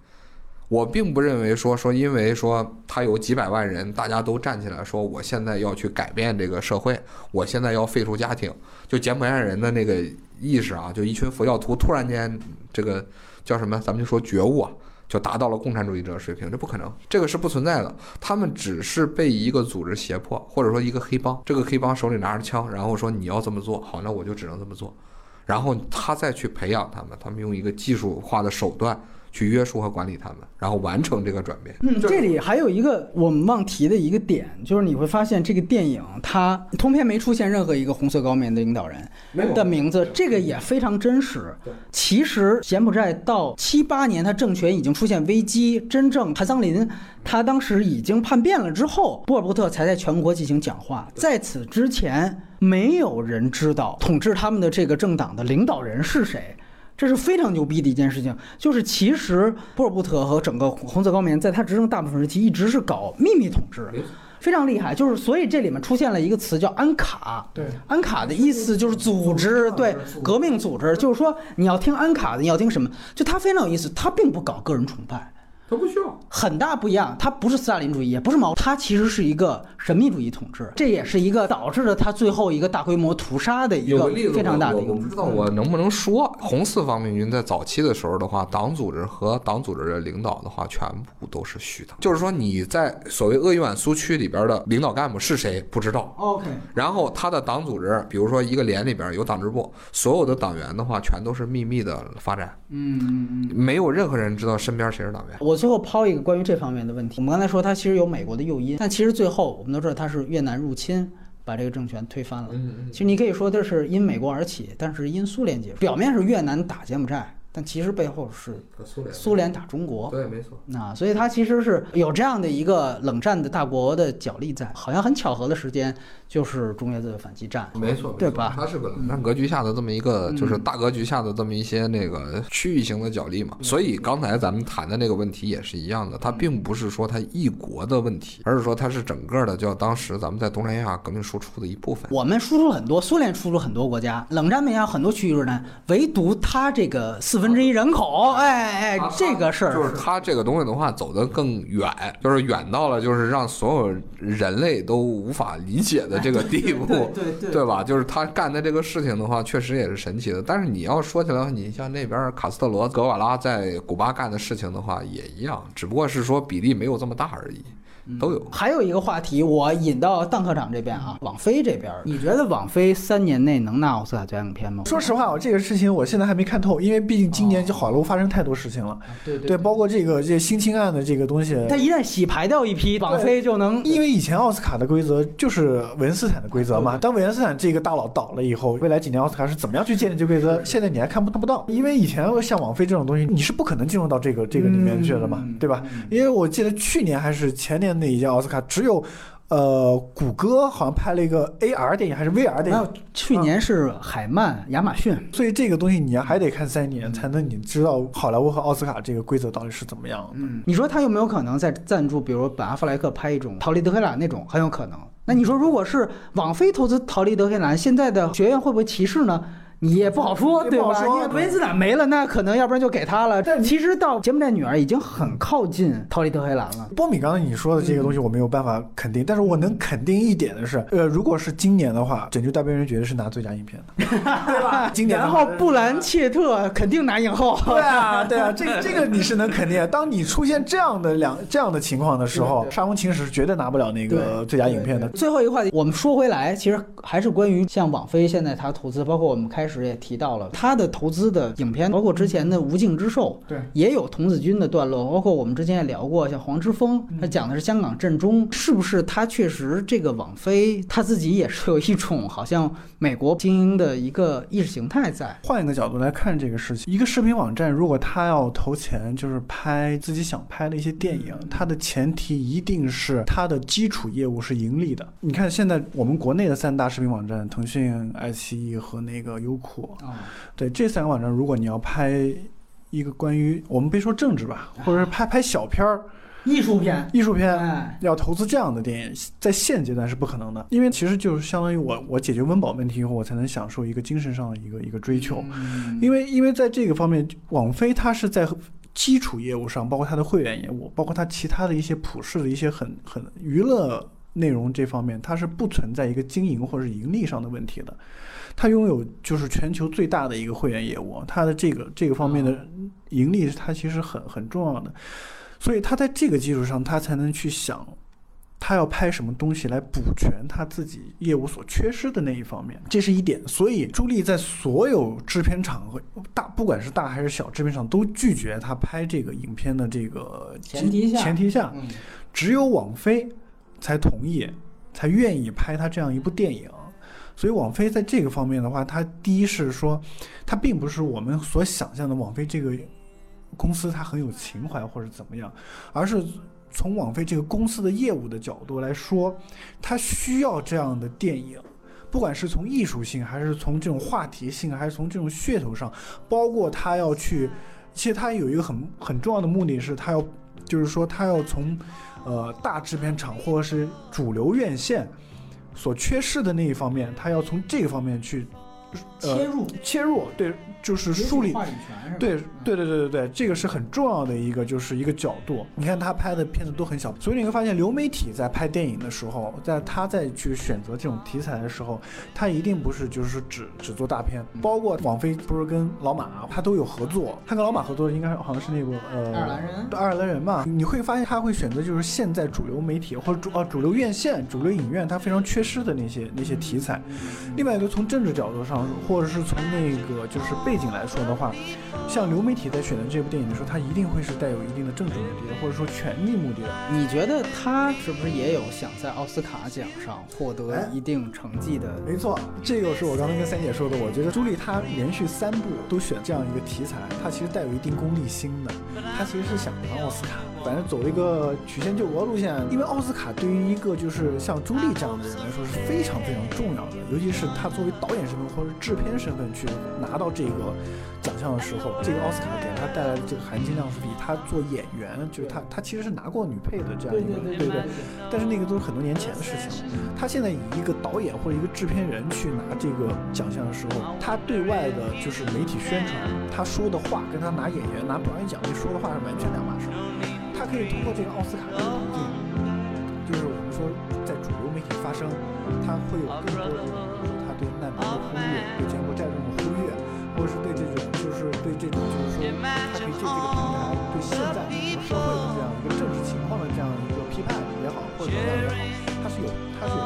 我并不认为说说因为说他有几百万人，大家都站起来说我现在要去改变这个社会，我现在要废除家庭，就柬埔寨人的那个意识啊，就一群佛教徒突然间这个叫什么，咱们就说觉悟啊，就达到了共产主义者水平，这不可能，这个是不存在的。他们只是被一个组织胁迫，或者说一个黑帮，这个黑帮手里拿着枪，然后说你要这么做，好，那我就只能这么做。然后他再去培养他们，他们用一个技术化的手段去约束和管理他们，然后完成这个转变。嗯，这里还有一个我们忘提的一个点，就是你会发现这个电影它通篇没出现任何一个红色高棉的领导人的名字，这个也非常真实。其实柬埔寨到七八年，他政权已经出现危机，真正谭桑林他当时已经叛变了之后，波尔布特才在全国进行讲话。在此之前，没有人知道统治他们的这个政党的领导人是谁。这是非常牛逼的一件事情，就是其实波尔布特和整个红色高棉在他执政大部分时期一直是搞秘密统治，非常厉害。就是所以这里面出现了一个词叫安卡，对，安卡的意思就是组织，对，革命组织，就是说你要听安卡的，你要听什么？就他非常有意思，他并不搞个人崇拜。他不需要。很大不一样，他不是斯大林主义，也不是毛，他其实是一个神秘主义统治，这也是一个导致了他最后一个大规模屠杀的一个非常大的一个我我不知道我能不能说，红四方面军在早期的时候的话，党组织和党组织的领导的话，全部都是虚的。就是说你在所谓鄂豫皖苏区里边的领导干部是谁不知道，OK，然后他的党组织，比如说一个连里边有党支部，所有的党员的话，全都是秘密的发展，嗯嗯嗯。没有任何人知道身边谁是党员。我最后抛一个关于这方面的问题。我们刚才说它其实有美国的诱因，但其实最后我们都知道它是越南入侵把这个政权推翻了。其实你可以说这是因美国而起，但是因苏联结束。表面是越南打柬埔寨，但其实背后是苏联苏联打中国。对，没错。那所以它其实是有这样的一个冷战的大国的角力在，好像很巧合的时间就是中越自卫反击战，没错，对吧？它是个冷战格局下的这么一个，就是大格局下的这么一些那个区域型的角力嘛。所以刚才咱们谈的那个问题也是一样的，它并不是说它一国的问题，而是说它是整个的，叫当时咱们在东南亚革命输出的一部分。我们输出很多，苏联输出很多国家，冷战面下很多区域日战，唯独它这个四分之一人口，哎哎，这个事儿就是他这个东西的话走得更远，就是远到了 就是让所有人类都无法理解的这个地步，对对对吧？就是他干的这个事情的话，确实也是神奇的。但是你要说起来，你像那边卡斯特罗、格瓦拉在古巴干的事情的话，也一样，只不过是说比例没有这么大而已。都有。还有一个话题，我引到邓科长这边啊，网飞这边，你觉得网飞三年内能拿奥斯卡最佳影片吗？说实话，我这个事情我现在还没看透，因为毕竟今年就好莱坞发生太多事情了。对对，包括这个这性侵案的这个东西，它一旦洗牌掉一批，网飞就能。因为以前奥斯卡的规则就是韦恩斯坦的规则嘛，当韦恩斯坦这个大佬倒了以后，未来几年奥斯卡是怎么样去建立这规则？现在你还看不看不到？因为以前像网飞这种东西，你是不可能进入到这个这个里面去的嘛，对吧？因为我记得去年还是前年那一届奥斯卡。只有，呃，谷歌好像拍了一个 AR 电影还是 VR 电影？去年是海曼、亚马逊。所以这个东西你还得看三年，才能你知道好莱坞和奥斯卡这个规则到底是怎么样的。嗯，你说他有没有可能在赞助，比如本阿弗莱克拍一种《逃离德黑兰》那种，很有可能。那你说，如果是网飞投资《逃离德黑兰》，现在的学院会不会歧视呢？你也不好说，对吧？因为维恩斯坦没了，那可能要不然就给他了。但其实到《柬埔寨女儿》已经很靠近逃离德黑兰了。波米刚才你说的这个东西我没有办法肯定，但是我能肯定一点的是，呃，如果是今年的话，《拯救大兵瑞恩》绝对是拿最佳影片的，对吧？今年然后布兰切特肯定拿影后。对啊，对啊，这个这个你是能肯定。当你出现这样的两这样的情况的时候，《沙翁情史》是绝对拿不了那个最佳影片的。最后一个话题，我们说回来，其实还是关于像网飞现在它投资，包括我们开始也提到了。他的投资的影片，包括之前的《无尽之兽》，对，也有童子军的段落，包括我们之前也聊过，像《黄之锋》，他讲的是香港震中，是不是？他确实这个网飞他自己也是有一种好像美国精英的一个意识形态在。换一个角度来看这个事情，一个视频网站如果他要投钱，就是拍自己想拍的一些电影，它的前提一定是它的基础业务是盈利的。你看现在我们国内的三大视频网站，腾讯、爱奇艺和那个优酷啊。对这三个网站，如果你要拍一个关于我们别说政治吧，或者是拍拍小片儿、艺术片、艺术片，要投资这样的电影，在现阶段是不可能的，因为其实就是相当于我我解决温饱问题以后，我才能享受一个精神上的一个一个追求，因为因为在这个方面，网飞它是在基础业务上，包括它的会员业务，包括它其他的一些普世的一些很很娱乐内容这方面，它是不存在一个经营或者盈利上的问题的。它拥有就是全球最大的一个会员业务，它的这个这个方面的盈利，它其实很很重要的，所以它在这个基础上，它才能去想，他要拍什么东西来补全他自己业务所缺失的那一方面，这是一点。所以朱莉在所有制片厂和大，不管是大还是小制片厂，都拒绝他拍这个影片的这个前提下，前提下，只有网飞才同意，才愿意拍他这样一部电影。所以网飞在这个方面的话，它第一是说，它并不是我们所想象的网飞这个公司它很有情怀或者怎么样，而是从网飞这个公司的业务的角度来说，它需要这样的电影，不管是从艺术性，还是从这种话题性，还是从这种噱头上，包括它要去，其实它有一个很很重要的目的是，它要就是说它要从呃大制片厂或者是主流院线。所缺失的那一方面，他要从这个方面去切入切入，对。就是树立话语权，对对对对对对，这个是很重要的一个，就是一个角度。你看他拍的片子都很小，所以你会发现流媒体在拍电影的时候，在他在去选择这种题材的时候，他一定不是就是只只做大片。包括网飞不是跟老马他都有合作，他跟老马合作应该好像是那个呃爱尔兰人，爱尔兰人嘛。你会发现他会选择就是现在主流媒体或者主呃主流院线、主流影院他非常缺失的那些那些题材。另外一个从政治角度上上，或者是从那个就是背景来说的话，像流媒体在选择这部电影的时候，它一定会是带有一定的政治目的的，或者说权力目的的。你觉得他是不是也有想在奥斯卡奖上获得哎一定成绩的？没错，这个是我刚才跟三姐说的。我觉得朱莉她连续三部都选这样一个题材，她其实带有一定功利心的。她其实是想拿奥斯卡，反正走一个曲线救国路线。因为奥斯卡对于一个就是像朱莉这样的人来说是非常非常重要的，尤其是她作为导演身份或者制片身份去拿到这个奖项的时候，这个奥斯卡给他带来的这个含金量是比他做演员，就是他他其实是拿过女配的这样一个对不对？但是那个都是很多年前的事情了。他现在以一个导演或者一个制片人去拿这个奖项的时候，他对外的就是媒体宣传，他说的话跟他拿演员拿表演奖励说的话是完全两码事。他可以通过这个奥斯卡这个途径，就是我们说在主流媒体发声，他会有更多的这种就是说，他可以借这个平台对现在整个社会的这样一个政治情况的这样一个批判也好，或者怎么样也好，他是有他是有